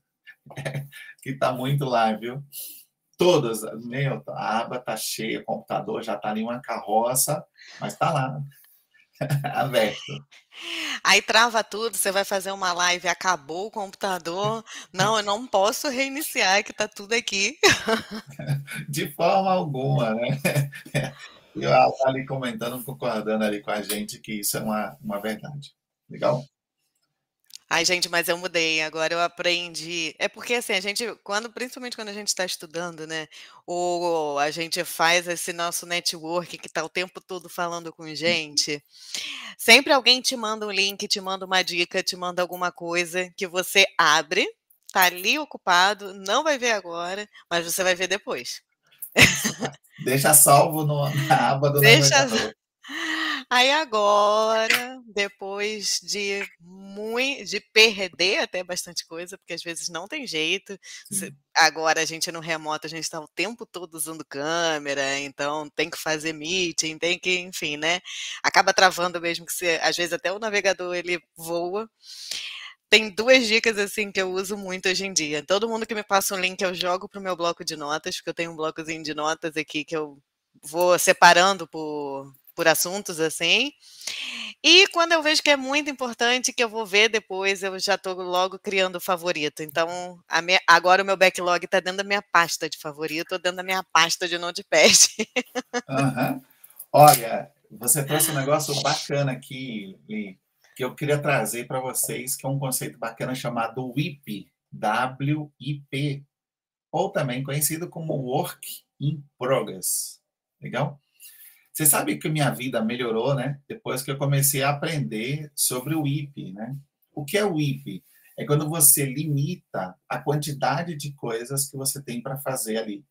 que está muito lá, viu? Todas. Meu, a aba tá cheia, o computador já tá ali uma carroça, mas tá lá, aberto. Aí trava tudo, você vai fazer uma live, acabou o computador. Não, eu não posso reiniciar, que tá tudo aqui. De forma alguma, né? E tá ali comentando, concordando ali com a gente que isso é uma, uma verdade. Legal? Ai, gente, mas eu mudei, agora eu aprendi. É porque assim, a gente, quando, principalmente quando a gente está estudando, né? Ou a gente faz esse nosso network que está o tempo todo falando com gente, sempre alguém te manda um link, te manda uma dica, te manda alguma coisa que você abre, tá ali ocupado, não vai ver agora, mas você vai ver depois. Deixa salvo no, na aba do Deixa... Aí agora, depois de muito, de perder até bastante coisa, porque às vezes não tem jeito. Agora a gente no remoto, a gente está o tempo todo usando câmera, então tem que fazer meeting, tem que, enfim, né? Acaba travando mesmo que você, às vezes até o navegador ele voa. Tem duas dicas assim que eu uso muito hoje em dia. Todo mundo que me passa um link eu jogo pro meu bloco de notas, porque eu tenho um blocozinho de notas aqui que eu vou separando por por assuntos assim. E quando eu vejo que é muito importante, que eu vou ver depois, eu já estou logo criando favorito. Então, minha, agora o meu backlog está dentro da minha pasta de favorito, ou dentro da minha pasta de notepad. Uhum. Olha, você trouxe um negócio bacana aqui, Li, que eu queria trazer para vocês, que é um conceito bacana chamado WIP, W-I-P, ou também conhecido como Work in Progress. Legal? Você sabe que minha vida melhorou, né? Depois que eu comecei a aprender sobre o IP, né? O que é o IP? É quando você limita a quantidade de coisas que você tem para fazer ali.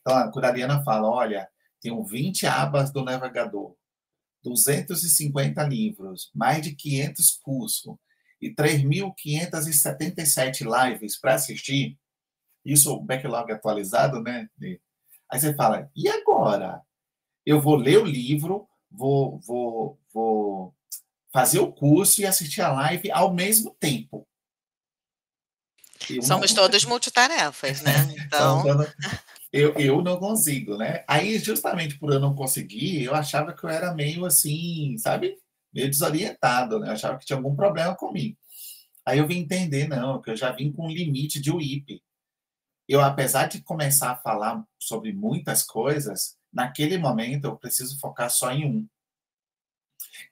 Então, quando a Ariana fala, olha, tenho 20 abas do navegador, 250 livros, mais de 500 cursos e 3.577 lives para assistir, isso o backlog atualizado, né? Aí você fala, e agora? Eu vou ler o livro, vou, vou, vou fazer o curso e assistir a live ao mesmo tempo. Eu Somos não... todos multitarefas, né? Então... eu, eu não consigo, né? Aí, justamente por eu não conseguir, eu achava que eu era meio assim, sabe? Meio desorientado, né? Eu achava que tinha algum problema comigo. Aí eu vim entender, não, que eu já vim com um limite de WIP. Eu, apesar de começar a falar sobre muitas coisas, naquele momento eu preciso focar só em um.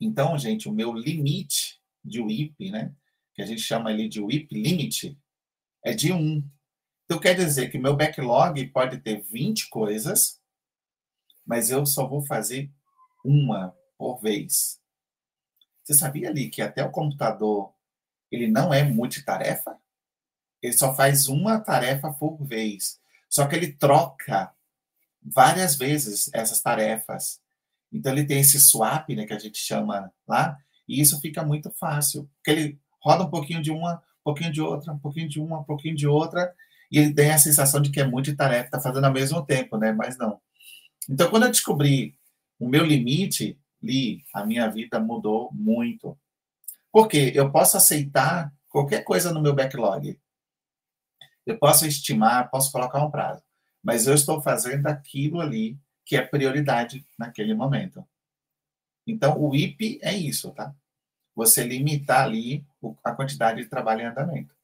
Então, gente, o meu limite de WIP, né, que a gente chama ali de WIP limit, é de um. Então, quer dizer que meu backlog pode ter 20 coisas, mas eu só vou fazer uma por vez. Você sabia ali que até o computador ele não é multitarefa? Ele só faz uma tarefa por vez. Só que ele troca várias vezes essas tarefas. Então ele tem esse swap, né, que a gente chama lá, e isso fica muito fácil, porque ele roda um pouquinho de uma, um pouquinho de outra, um pouquinho de uma, um pouquinho de outra, e ele tem a sensação de que é multitarefa, está fazendo ao mesmo tempo, né? Mas não. Então, quando eu descobri o meu limite, li, a minha vida mudou muito. Porque eu posso aceitar qualquer coisa no meu backlog. Eu posso estimar, posso colocar um prazo mas eu estou fazendo aquilo ali que é prioridade naquele momento. Então, o IP é isso, tá? Você limitar ali a quantidade de trabalho em andamento.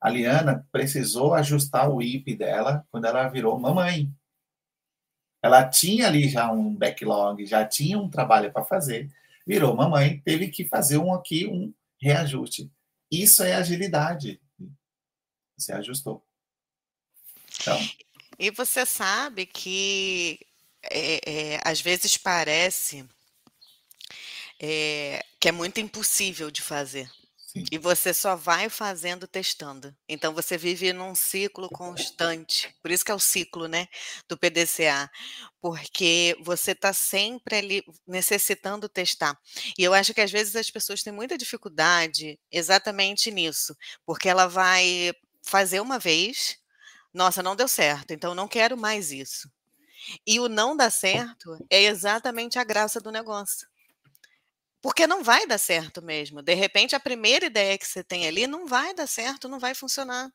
A Liana precisou ajustar o IP dela quando ela virou mamãe. Ela tinha ali já um backlog, já tinha um trabalho para fazer, virou mamãe, teve que fazer um aqui, um reajuste. Isso é agilidade. Você ajustou. Então, e você sabe que é, é, às vezes parece é, que é muito impossível de fazer. Sim. E você só vai fazendo testando. Então você vive num ciclo constante. Por isso que é o ciclo, né, do PDCA, porque você está sempre ali necessitando testar. E eu acho que às vezes as pessoas têm muita dificuldade exatamente nisso, porque ela vai fazer uma vez, nossa, não deu certo, então não quero mais isso. E o não dar certo é exatamente a graça do negócio. porque não vai dar certo mesmo. De repente, a primeira ideia que você tem ali não vai dar certo, não vai funcionar.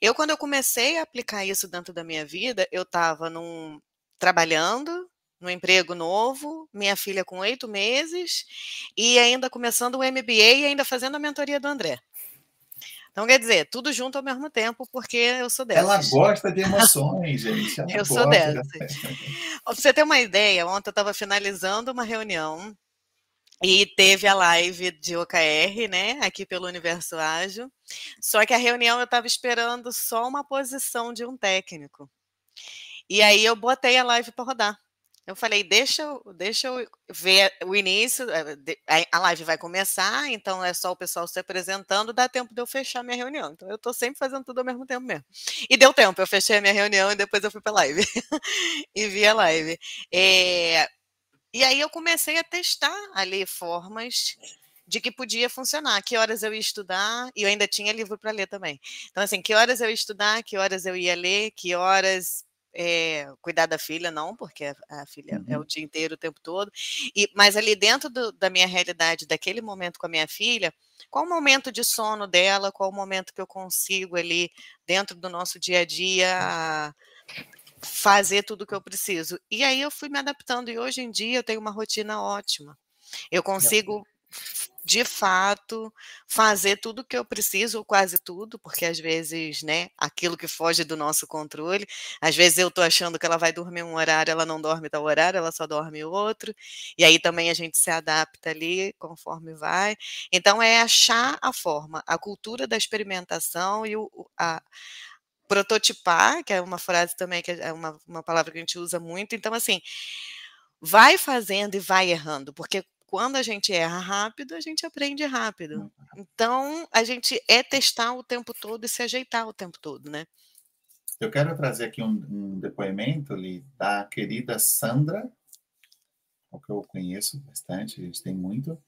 Eu, quando eu comecei a aplicar isso dentro da minha vida, eu estava num trabalhando no emprego novo, minha filha com oito meses e ainda começando o MBA e ainda fazendo a mentoria do André. Então, quer dizer, tudo junto ao mesmo tempo, porque eu sou dessas. Ela gosta de emoções, gente. Ela eu sou dessas. Pra você ter uma ideia, ontem eu estava finalizando uma reunião e teve a live de OKR, né, aqui pelo Universo Ágil. Só que a reunião eu estava esperando só uma posição de um técnico. E aí eu botei a live para rodar. Eu falei, deixa, deixa eu ver o início, eh, a live vai começar, então é só o pessoal se apresentando, dá tempo de eu fechar minha reunião. Então eu estou sempre fazendo tudo ao mesmo tempo mesmo. E deu tempo, eu fechei a minha reunião e depois eu fui para a live. e vi a live. É, e aí eu comecei a testar ali formas de que podia funcionar, que horas eu ia estudar, e eu ainda tinha livro para ler também. Então, assim, que horas eu ia estudar, que horas eu ia ler, que horas é, cuidar da filha, não, porque a, filha uhum. é o uhum. dia inteiro, o tempo todo. E, mas ali dentro do, da minha realidade, daquele momento com a minha filha, qual o momento de sono dela, qual o momento que eu consigo ali, dentro do nosso dia a dia, fazer tudo o que eu preciso. E aí eu fui me adaptando, e hoje em dia eu tenho uma rotina ótima. Eu consigo de fato fazer tudo o que eu preciso, ou quase tudo, porque às vezes, né, aquilo que foge do nosso controle, às vezes eu estou achando que ela vai dormir um horário, ela não dorme tal horário, ela só dorme outro, e aí também a gente se adapta ali conforme vai. Então é achar a forma, a cultura da experimentação e o, a, prototipar, que é uma frase também que é uma, uma palavra que a gente usa muito. Então, assim, vai fazendo e vai errando, porque quando a gente erra rápido, a gente aprende rápido. Então, a gente é testar o tempo todo e se ajeitar o tempo todo, né? Eu quero trazer aqui um, um depoimento da querida Sandra, que eu conheço bastante, a gente tem muito.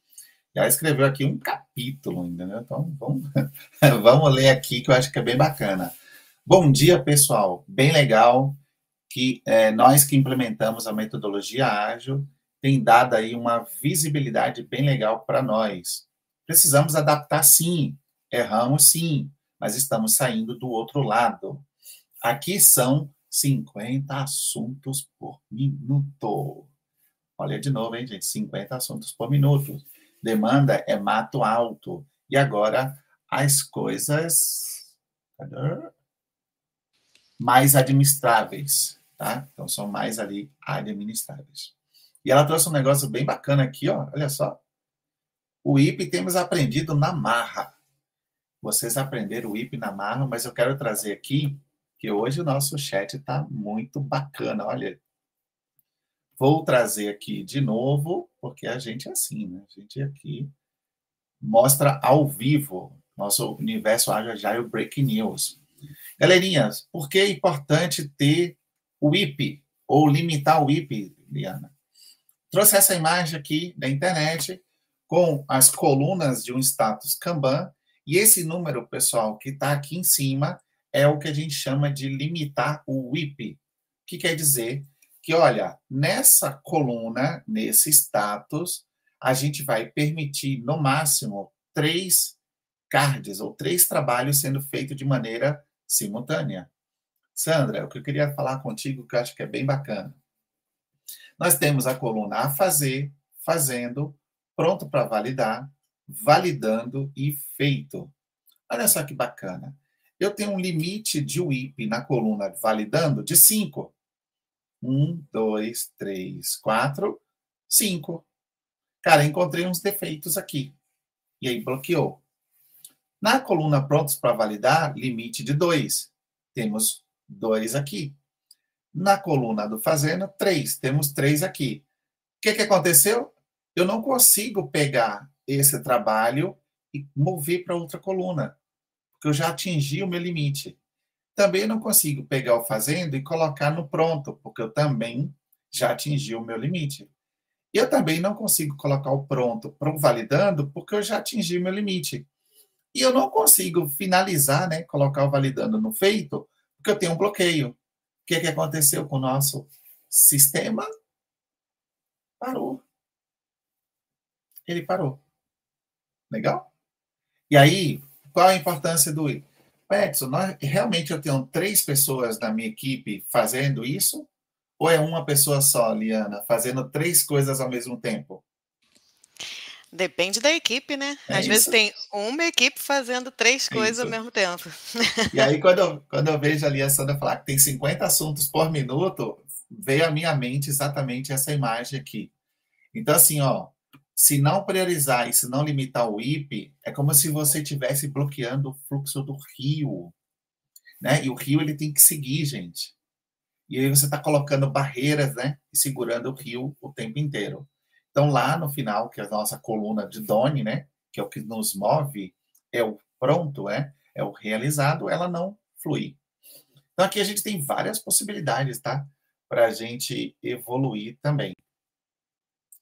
E ela escreveu aqui um capítulo né? Então, vamos, vamos ler aqui, que eu acho que é bem bacana. Bom dia, pessoal. Bem legal que é, nós que implementamos a metodologia ágil tem dado aí uma visibilidade bem legal para nós. Precisamos adaptar sim, erramos sim, mas estamos saindo do outro lado. Aqui são 50 assuntos por minuto. Olha de novo, hein, gente? 50 assuntos por minuto. Demanda é mato alto. E agora as coisas mais administráveis, tá? Então são mais ali administráveis. E ela trouxe um negócio bem bacana aqui, ó. Olha só. O IP temos aprendido na marra. Vocês aprenderam o IP na marra, mas eu quero trazer aqui que hoje o nosso chat está muito bacana. Olha, vou trazer aqui de novo, porque a gente é assim, né? A gente aqui mostra ao vivo nosso universo Agile Break News. Galerinhas, por que é importante ter o IP ou limitar o IP, Liana? Trouxe essa imagem aqui da internet com as colunas de um status Kanban. E esse número, pessoal, que está aqui em cima, é o que a gente chama de limitar o WIP. que quer dizer? Que, olha, nessa coluna, nesse status, a gente vai permitir, no máximo, três cards ou três trabalhos sendo feitos de maneira simultânea. Sandra, o que eu queria falar contigo, que eu acho que é bem bacana. Nós temos a coluna a fazer, fazendo, pronto para validar, validando e feito. Olha só que bacana. Eu tenho um limite de WIP na coluna validando de 5. 1, 2, 3, 4, 5. Cara, encontrei uns defeitos aqui. E aí bloqueou. Na coluna prontos para validar, limite de 2. Temos 2 aqui. Na coluna do fazendo, três. Temos três aqui. O que, que aconteceu? Eu não consigo pegar esse trabalho e mover para outra coluna, porque eu já atingi o meu limite. Também não consigo pegar o fazendo e colocar no pronto, porque eu também já atingi o meu limite. Eu também não consigo colocar o pronto para o validando, porque eu já atingi o meu limite. E eu não consigo finalizar, né, colocar o validando no feito, porque eu tenho um bloqueio que, que aconteceu com o nosso sistema? Parou. ele parou. Legal? E aí, qual a importância do? Edson, nós, realmente eu tenho três pessoas na minha equipe fazendo isso? Ou é uma pessoa só, Liana, fazendo três coisas ao mesmo tempo? Depende da equipe, né? É Às isso? vezes tem uma equipe fazendo três é coisas isso. ao mesmo tempo. E aí, quando eu, quando eu vejo ali a Sandra falar que tem 50 assuntos por minuto, veio à minha mente exatamente essa imagem aqui. Então, assim, ó, se não priorizar e se não limitar o IP, é como se você estivesse bloqueando o fluxo do rio, né? E o rio ele tem que seguir, gente. E aí você está colocando barreiras, né? E segurando o rio o tempo inteiro. Então lá no final, que é a nossa coluna de Doni, né? Que é o que nos move, é o pronto, é, é o realizado, ela não flui. Então aqui a gente tem várias possibilidades, tá? Para a gente evoluir também.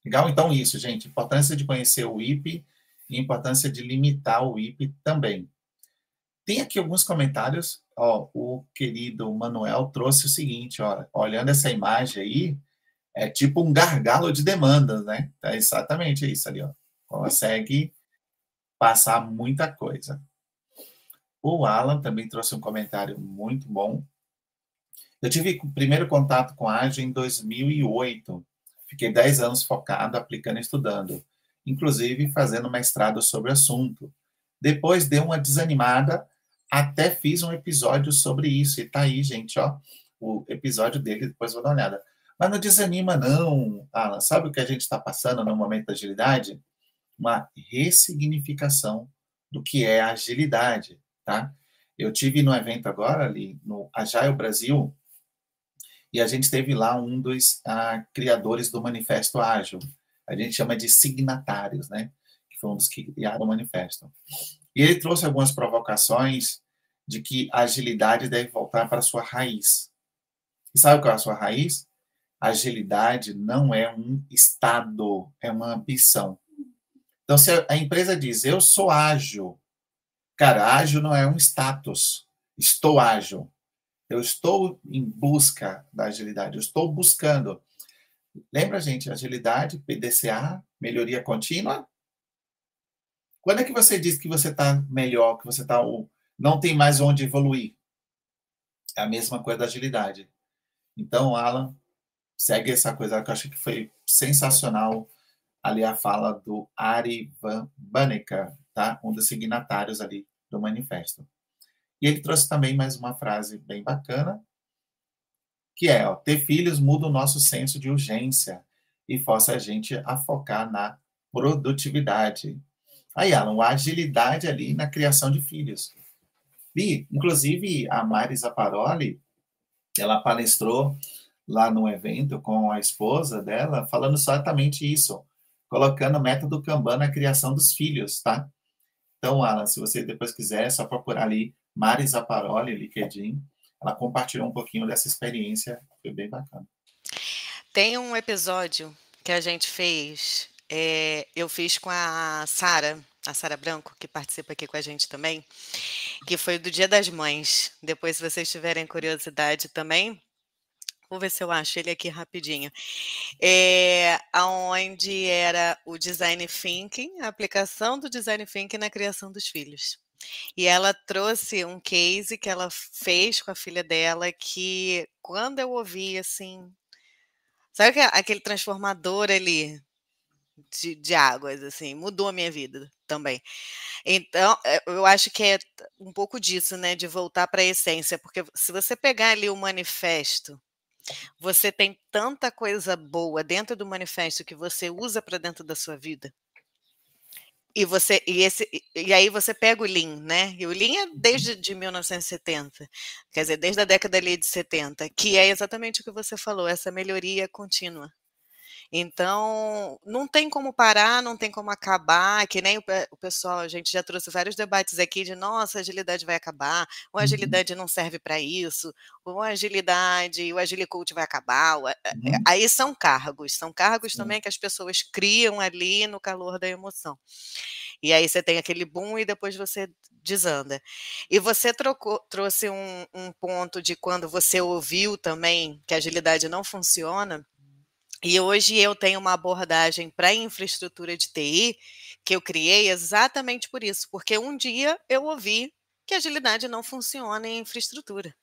Legal? Então, isso, gente. Importância de conhecer o IP e importância de limitar o IP também. Tem aqui alguns comentários. Ó, o querido Manuel trouxe o seguinte: ó, olhando essa imagem aí, é tipo um gargalo de demandas, né? É exatamente isso ali, ó. Consegue passar muita coisa. O Alan também trouxe um comentário muito bom. Eu tive o primeiro contato com a Agile em 2008 Fiquei 10 anos focado, aplicando e estudando, inclusive fazendo mestrado sobre o assunto. Depois deu uma desanimada, até fiz um episódio sobre isso, e tá aí, gente, ó, o episódio dele, depois vou dar uma olhada. Mas não desanima, não, Alan. Sabe o que a gente está passando no momento da agilidade? Uma ressignificação do que é agilidade, tá? Eu tive no evento agora ali no Agile Brasil, e a gente teve lá um dos ah, criadores do Manifesto Ágil. A gente chama de signatários, né? Que foi um dos que criaram o manifesto. E ele trouxe algumas provocações de que a agilidade deve voltar para sua raiz. E sabe qual é a sua raiz? Agilidade não é um estado, é uma ambição. Então, se a empresa diz, eu sou ágil, cara, ágil não é um status, estou ágil. Eu estou em busca da agilidade, eu estou buscando. Lembra, gente, agilidade, PDCA, melhoria contínua? Quando é que você diz que você está melhor, que você está não tem mais onde evoluir? É a mesma coisa da agilidade. Então, Alan, segue essa coisa que eu acho que foi sensacional ali a fala do Ari Van Banneker, tá? Um dos signatários ali do manifesto. E ele trouxe também mais uma frase bem bacana, que é, ó, ter filhos muda o nosso senso de urgência e força a gente a focar na produtividade. Aí, Alan, a agilidade ali na criação de filhos. E, inclusive, a Mari Zaparoli, ela palestrou lá no evento com a esposa dela, falando exatamente isso, colocando o método Kanban na criação dos filhos, tá? Então, Alan, se você depois quiser, é só procurar ali Mari Zaparoli, LinkedIn, ela compartilhou um pouquinho dessa experiência, foi bem bacana. Tem um episódio que a gente fez, é, eu fiz com a Sara, a Sara Branco, que participa aqui com a gente também, que foi do Dia das Mães. Depois, se vocês tiverem curiosidade também, vou ver se eu acho ele aqui rapidinho. É, aonde era o design thinking, a aplicação do design thinking na criação dos filhos. E ela trouxe um case que ela fez com a filha dela que quando eu ouvi assim, sabe aquele transformador ali de, de águas assim, mudou a minha vida também. Então, eh, eu acho que é um pouco disso, né, de voltar para a essência, porque se você pegar ali o manifesto, você tem tanta coisa boa dentro do manifesto que você usa para dentro da sua vida. E você e esse e aí você pega o Lean, né? E o Lean é uhum. desde de 1970, quer dizer, desde a década ali de 70, que é exatamente o que você falou, essa melhoria contínua. Então, não tem como parar, não tem como acabar, que nem o, o, pessoal, a gente já trouxe vários debates aqui de, nossa, a agilidade vai acabar, ou a uhum. agilidade não serve para isso, ou a agilidade, o Agilicoach vai acabar. O, uhum. Aí são cargos, são cargos uhum. também que as pessoas criam ali no calor da emoção. E aí você tem aquele boom e depois você desanda. E você trocou, trouxe um, um ponto de quando você ouviu também que a agilidade não funciona, E hoje eu tenho uma abordagem para infraestrutura de TI que eu criei exatamente por isso, porque um dia eu ouvi que agilidade não funciona em infraestrutura.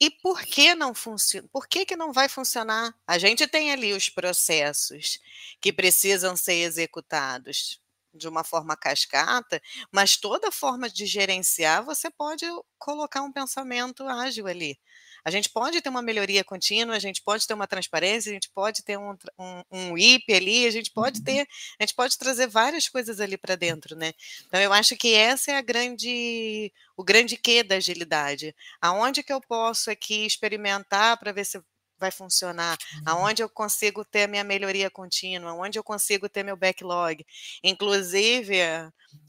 E por que não funciona? Por que, que não vai funcionar? A gente tem ali os processos que precisam ser executados de uma forma cascata, mas toda forma de gerenciar você pode colocar um pensamento ágil ali. A gente pode ter uma melhoria contínua, a gente pode ter uma transparência, a gente pode ter um, um, um IP ali, a gente pode uhum. ter, a gente pode trazer várias coisas ali para dentro, né? Então eu acho que essa é a grande, o grande quê da agilidade. Aonde que eu posso aqui experimentar para ver se vai funcionar, uhum. aonde eu consigo ter a minha melhoria contínua, onde eu consigo ter meu backlog. Inclusive,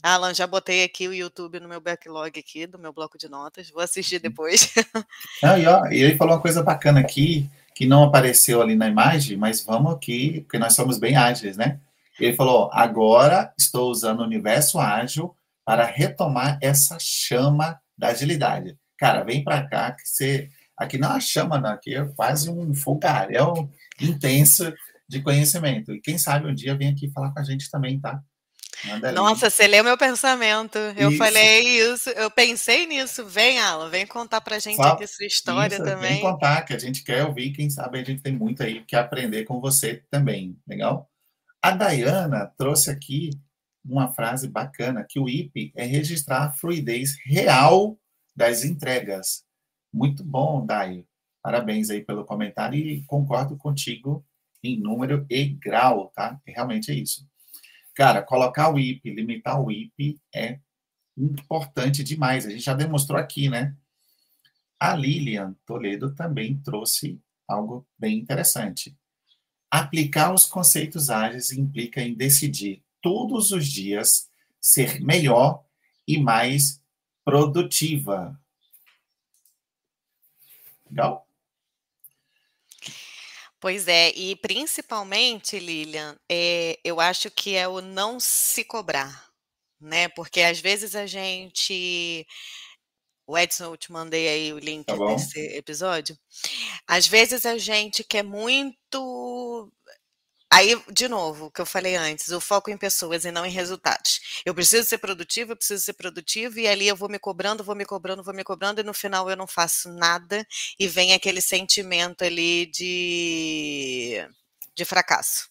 Alan, já botei aqui o YouTube no meu backlog aqui, do meu bloco de notas, vou assistir uhum. depois. Ah, e, ó, ele falou uma coisa bacana aqui, que não apareceu ali na imagem, mas vamos aqui, porque nós somos bem ágeis, né? Ele falou, agora estou usando o universo ágil para retomar essa chama da agilidade. Cara, vem para cá que você Aqui não é chama, não, aqui é quase um fogaréu intenso de conhecimento. E quem sabe um dia vem aqui falar com a gente também, tá? Nossa, você leu meu pensamento. Eu isso. falei isso, eu pensei nisso. Vem, Alan, vem contar pra gente Só, aqui sua história isso, também. Vem contar, que a gente quer ouvir, quem sabe a gente tem muito aí que aprender com você também, legal? A Dayana trouxe aqui uma frase bacana, que o IP é registrar a fluidez real das entregas. Muito bom, Dai. Parabéns aí pelo comentário e concordo contigo em número e grau, tá? Realmente é isso. Cara, colocar o IP, limitar o IP é importante demais. A gente já demonstrou aqui, né? A Lilian Toledo também trouxe algo bem interessante. Aplicar os conceitos ágeis implica em decidir todos os dias ser melhor e mais produtiva. Legal? Pois é, e principalmente, Lilian, é, eu acho que é o não se cobrar, né? Porque às vezes a gente. O Edson, eu te mandei aí o link tá desse episódio. Às vezes a gente quer muito Aí, de novo, o que eu falei antes, o foco em pessoas e não em resultados. Eu preciso ser produtivo, eu preciso ser produtivo, e ali eu vou me cobrando, vou me cobrando, vou me cobrando, e no final eu não faço nada, e vem aquele sentimento ali de, de fracasso.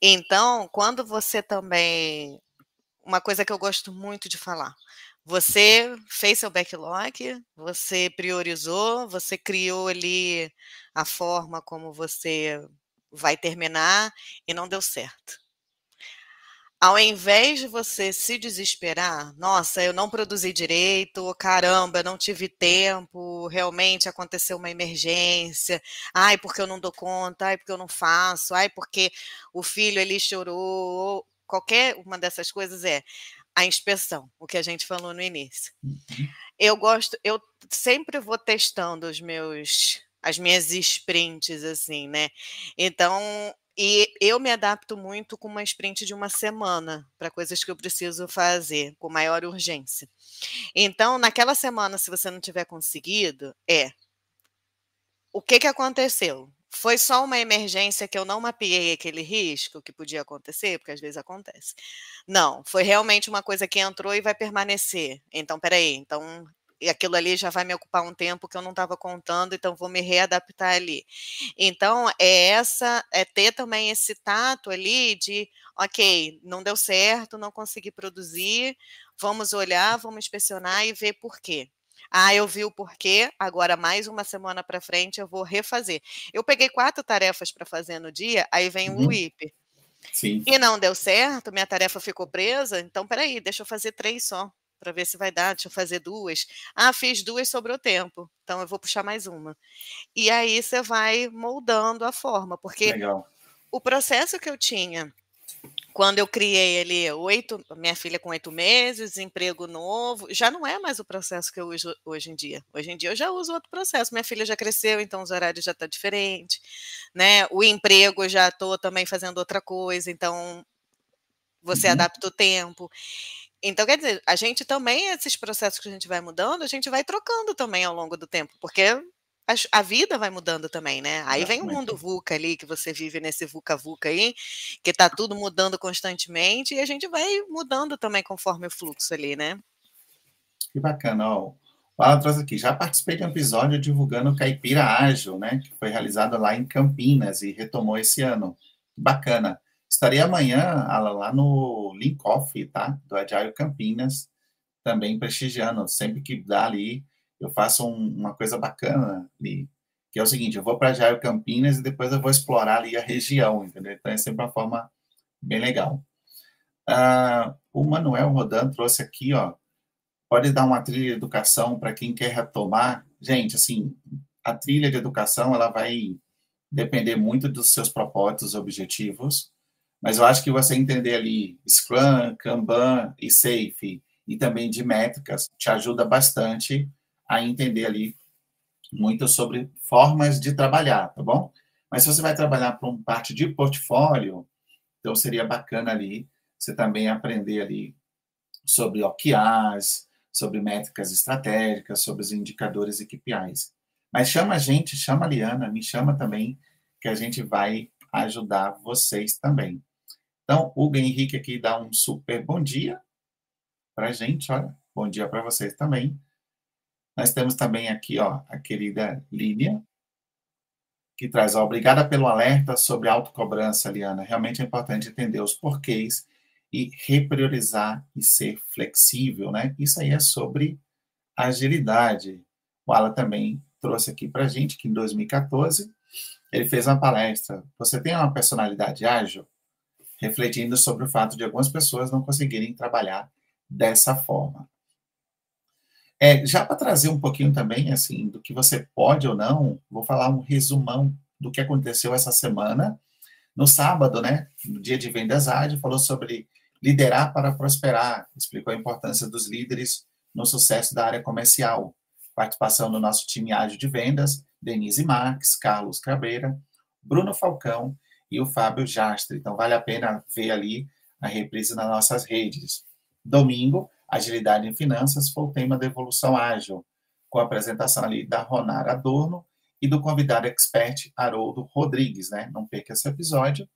Então, quando você também. Uma coisa que eu gosto muito de falar. Você fez seu backlog, você priorizou, você criou ali a forma como você vai terminar e não deu certo. Ao invés de você se desesperar, nossa, eu não produzi direito, caramba, não tive tempo, realmente aconteceu uma emergência, ai, porque eu não dou conta, ai, porque eu não faço, ai, porque o filho ali chorou, qualquer uma dessas coisas é a inspeção, o que a gente falou no início. Uhum. Eu gosto, eu sempre vou testando os meus as minhas sprints, assim, né? Então, e eu me adapto muito com uma sprint de uma semana para coisas que eu preciso fazer com maior urgência. Então, naquela semana, se você não tiver conseguido, é o que, que aconteceu? Foi só uma emergência que eu não mapeei aquele risco que podia acontecer, porque às vezes acontece. Não, foi realmente uma coisa que entrou e vai permanecer. Então, peraí, então e aquilo ali já vai me ocupar um tempo que eu não estava contando, então vou me readaptar ali. Então, é essa, é ter também esse tato ali de, ok, não deu certo, não consegui produzir, vamos olhar, vamos inspecionar e ver por quê. Ah, eu vi o porquê, agora mais uma semana para frente eu vou refazer. Eu peguei quatro tarefas para fazer no dia, aí vem uhum. o IP. Sim. E não deu certo, minha tarefa ficou presa, então peraí, deixa eu fazer três só para ver se vai dar, deixa eu fazer duas. Ah, fiz duas, sobrou tempo, então eu vou puxar mais uma. E aí você vai moldando a forma, porque Legal. o processo que eu tinha quando eu criei ali oito, minha filha com oito meses, emprego novo, já não é mais o processo que eu uso hoje em dia. Hoje em dia eu já uso outro processo. Minha filha já cresceu, então os horários já estão tá diferentes, né? O emprego já estou também fazendo outra coisa, então você uhum. adapta o tempo. Então, quer dizer, a gente também, esses processos que a gente vai mudando, a gente vai trocando também ao longo do tempo, porque a, vida vai mudando também, né? Aí vem o mundo VUCA ali, que você vive nesse VUCA-VUCA aí, que tá tudo mudando constantemente, e a gente vai mudando também conforme o fluxo ali, né? Que bacana, ó. Alan trouxe aqui, já participei de um episódio divulgando o Caipira Ágil, né? Que foi realizado lá em Campinas e retomou esse ano. Que bacana. Estarei amanhã, lá no Link Off, tá? Do Agile Campinas, também prestigiando. Sempre que dá ali, eu faço um, uma coisa bacana ali, que é o seguinte, eu vou para Jair Campinas e depois eu vou explorar ali a região, entendeu? Então é sempre uma forma bem legal. Uh, o Manuel Rodan trouxe aqui, ó, pode dar uma trilha de educação para quem quer retomar. Gente, assim, a trilha de educação, ela vai depender muito dos seus propósitos, objetivos, mas eu acho que você entender ali Scrum, Kanban e Safe, e também de métricas, te ajuda bastante a entender ali muito sobre formas de trabalhar, tá bom? Mas se você vai trabalhar para um parte de portfólio, então seria bacana ali você também aprender ali sobre OKRs, sobre métricas estratégicas, sobre os indicadores e KPIs. Mas chama a gente, chama a Liana, me chama também, que a gente vai ajudar vocês também. Então, Hugo Henrique aqui dá um super bom dia para a gente, olha, bom dia para vocês também. Nós temos também aqui, ó, a querida Línia, que traz, ó, obrigada pelo alerta sobre autocobrança, Liana. Realmente é importante entender os porquês e repriorizar e ser flexível, né? Isso aí é sobre agilidade. O Alan também trouxe aqui para gente que em 2014 ele fez uma palestra. Você tem uma personalidade ágil? Refletindo sobre o fato de algumas pessoas não conseguirem trabalhar dessa forma. É, já para trazer um pouquinho também, assim, do que você pode ou não, vou falar um resumão do que aconteceu essa semana. No sábado, né, no dia de vendas ágil, falou sobre liderar para prosperar, explicou a importância dos líderes no sucesso da área comercial. Participação do nosso time ágil de vendas, Denise Marques, Carlos Cabreira, Bruno Falcão e o Fábio Jastre. Então, vale a pena ver ali a reprise nas nossas redes. Domingo, Agilidade em Finanças foi o tema da evolução ágil, com a apresentação ali da Ronara Adorno e do convidado expert Haroldo Rodrigues, né? Não perca esse episódio.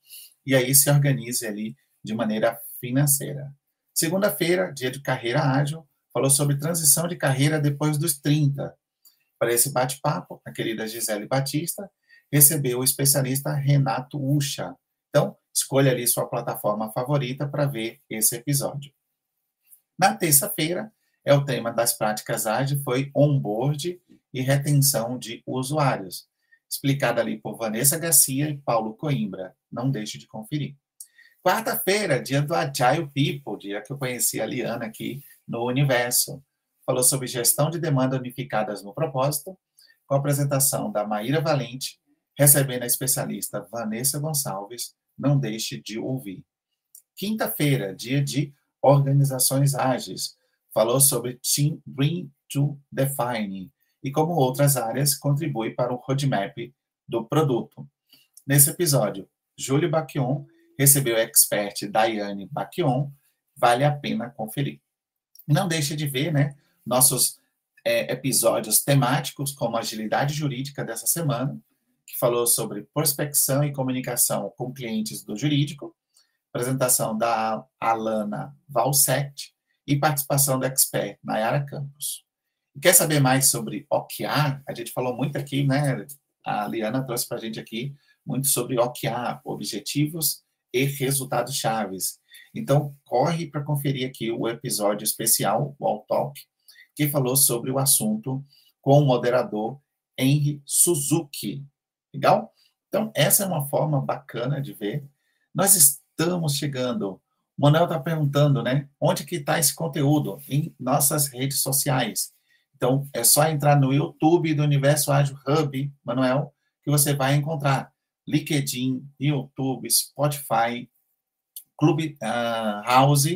E aí se organize ali de maneira financeira. Segunda-feira, dia de carreira ágil, falou sobre transição de carreira depois dos 30. Para esse bate-papo, a querida Gisele Batista recebeu o especialista Renato Ucha. Então, escolha ali sua plataforma favorita para ver esse episódio. Na terça-feira, é o tema das práticas ágeis, foi onboard e retenção de usuários, explicado ali por Vanessa Garcia e Paulo Coimbra. Não deixe de conferir. Quarta-feira, dia do Agile People, dia que eu conheci a Liana aqui no Universo. Falou sobre gestão de demanda unificadas no propósito, com a apresentação da Maíra Valente, recebendo a especialista Vanessa Gonçalves. Não deixe de ouvir. Quinta-feira, dia de organizações ágeis. Falou sobre Team Bring to Define e como outras áreas contribuem para o roadmap do produto. Nesse episódio, Júlio Baquion recebeu a expert Daiane Baquion. Vale a pena conferir. Não deixe de ver né, nossos é, episódios temáticos, como agilidade jurídica dessa semana, que falou sobre prospecção e comunicação com clientes do jurídico, apresentação da Alana Valsect e participação da expert Nayara Campos. Quer saber mais sobre OKR? A gente falou muito aqui, né? A Liana trouxe para a gente aqui muito sobre OKR, objetivos e resultados chaves. Então, corre para conferir aqui o episódio especial, o All Talk, que falou sobre o assunto com o moderador Henry Suzuki. Legal? Então, essa é uma forma bacana de ver. Nós estamos chegando. O Manuel está perguntando, né? Onde que está esse conteúdo? Em nossas redes sociais. Então, é só entrar no YouTube do Universo Ágil Hub, Manuel, que você vai encontrar LinkedIn, YouTube, Spotify, Clube uh, House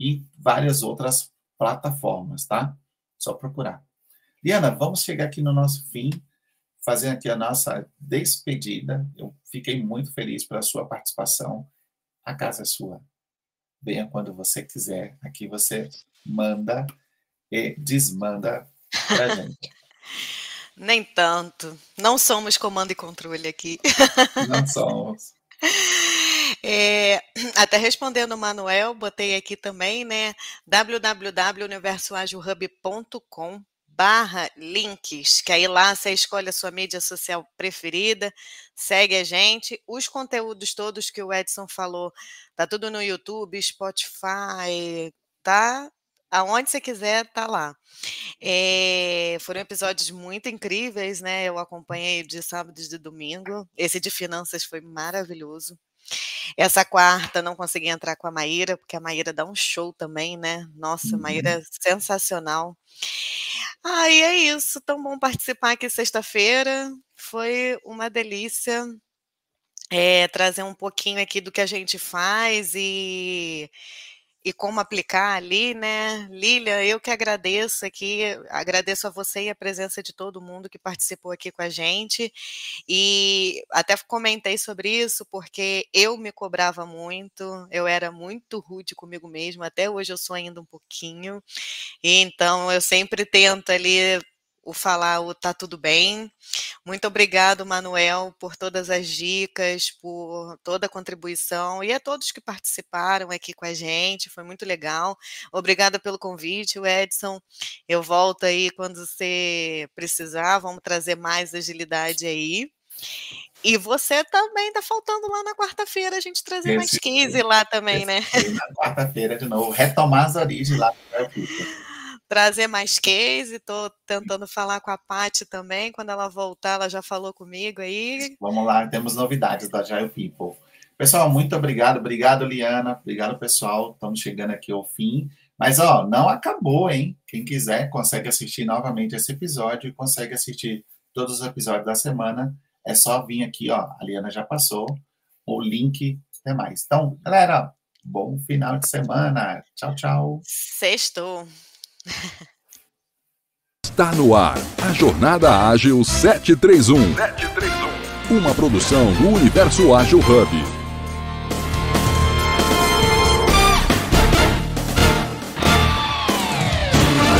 e várias outras plataformas, tá? Só procurar. Liana, vamos chegar aqui no nosso fim, fazendo aqui a nossa despedida. Eu fiquei muito feliz pela sua participação a casa é sua. Venha quando você quiser. Aqui você manda e desmanda para gente. Nem tanto. Não somos comando e controle aqui. Não somos. É, até respondendo o Manuel, botei aqui também, né? www.universoagilhub.com barra links, que aí lá você escolhe a sua mídia social preferida, segue a gente. Os conteúdos todos que o Edson falou, tá tudo no YouTube, Spotify, tá? Aonde você quiser, tá lá. É, foram episódios muito incríveis, né? Eu acompanhei de sábado e de domingo. Esse de finanças foi maravilhoso. Essa quarta não consegui entrar com a Maíra, porque a Maíra dá um show também, né? Nossa, uhum. Maíra é sensacional. Ah, e é isso. Tão bom participar aqui sexta-feira. Foi uma delícia é, trazer um pouquinho aqui do que a gente faz e e como aplicar ali, né? Lília, eu que agradeço aqui, agradeço a você e a presença de todo mundo que participou aqui com a gente. E até comentei sobre isso porque eu me cobrava muito, eu era muito rude comigo mesma, até hoje eu sou ainda um pouquinho. Então eu sempre tento ali o falar o tá tudo bem. Muito obrigado, Manuel, por todas as dicas, por toda a contribuição e a todos que participaram aqui com a gente, foi muito legal. Obrigada pelo convite, Edson. Eu volto aí quando você precisar, vamos trazer mais agilidade aí. E você também tá faltando lá na quarta-feira a gente trazer mais 15 lá também, né? Na quarta-feira de novo, retomar as origens lá trazer mais case. Estou tentando falar com a Paty também. Quando ela voltar, ela já falou comigo aí. Vamos lá, temos novidades da Agile People. Pessoal, muito obrigado. Obrigado, Liana. Obrigado, pessoal. Estamos chegando aqui ao fim. Mas, ó, não acabou, hein? Quem quiser consegue assistir novamente esse episódio e consegue assistir todos os episódios da semana. É só vir aqui, ó. A Liana já passou. O link, até mais. Então, galera, bom final de semana. Tchau, tchau. Sextou. Está no ar a Jornada Ágil 731. 731. Uma produção do Universo Ágil Hub.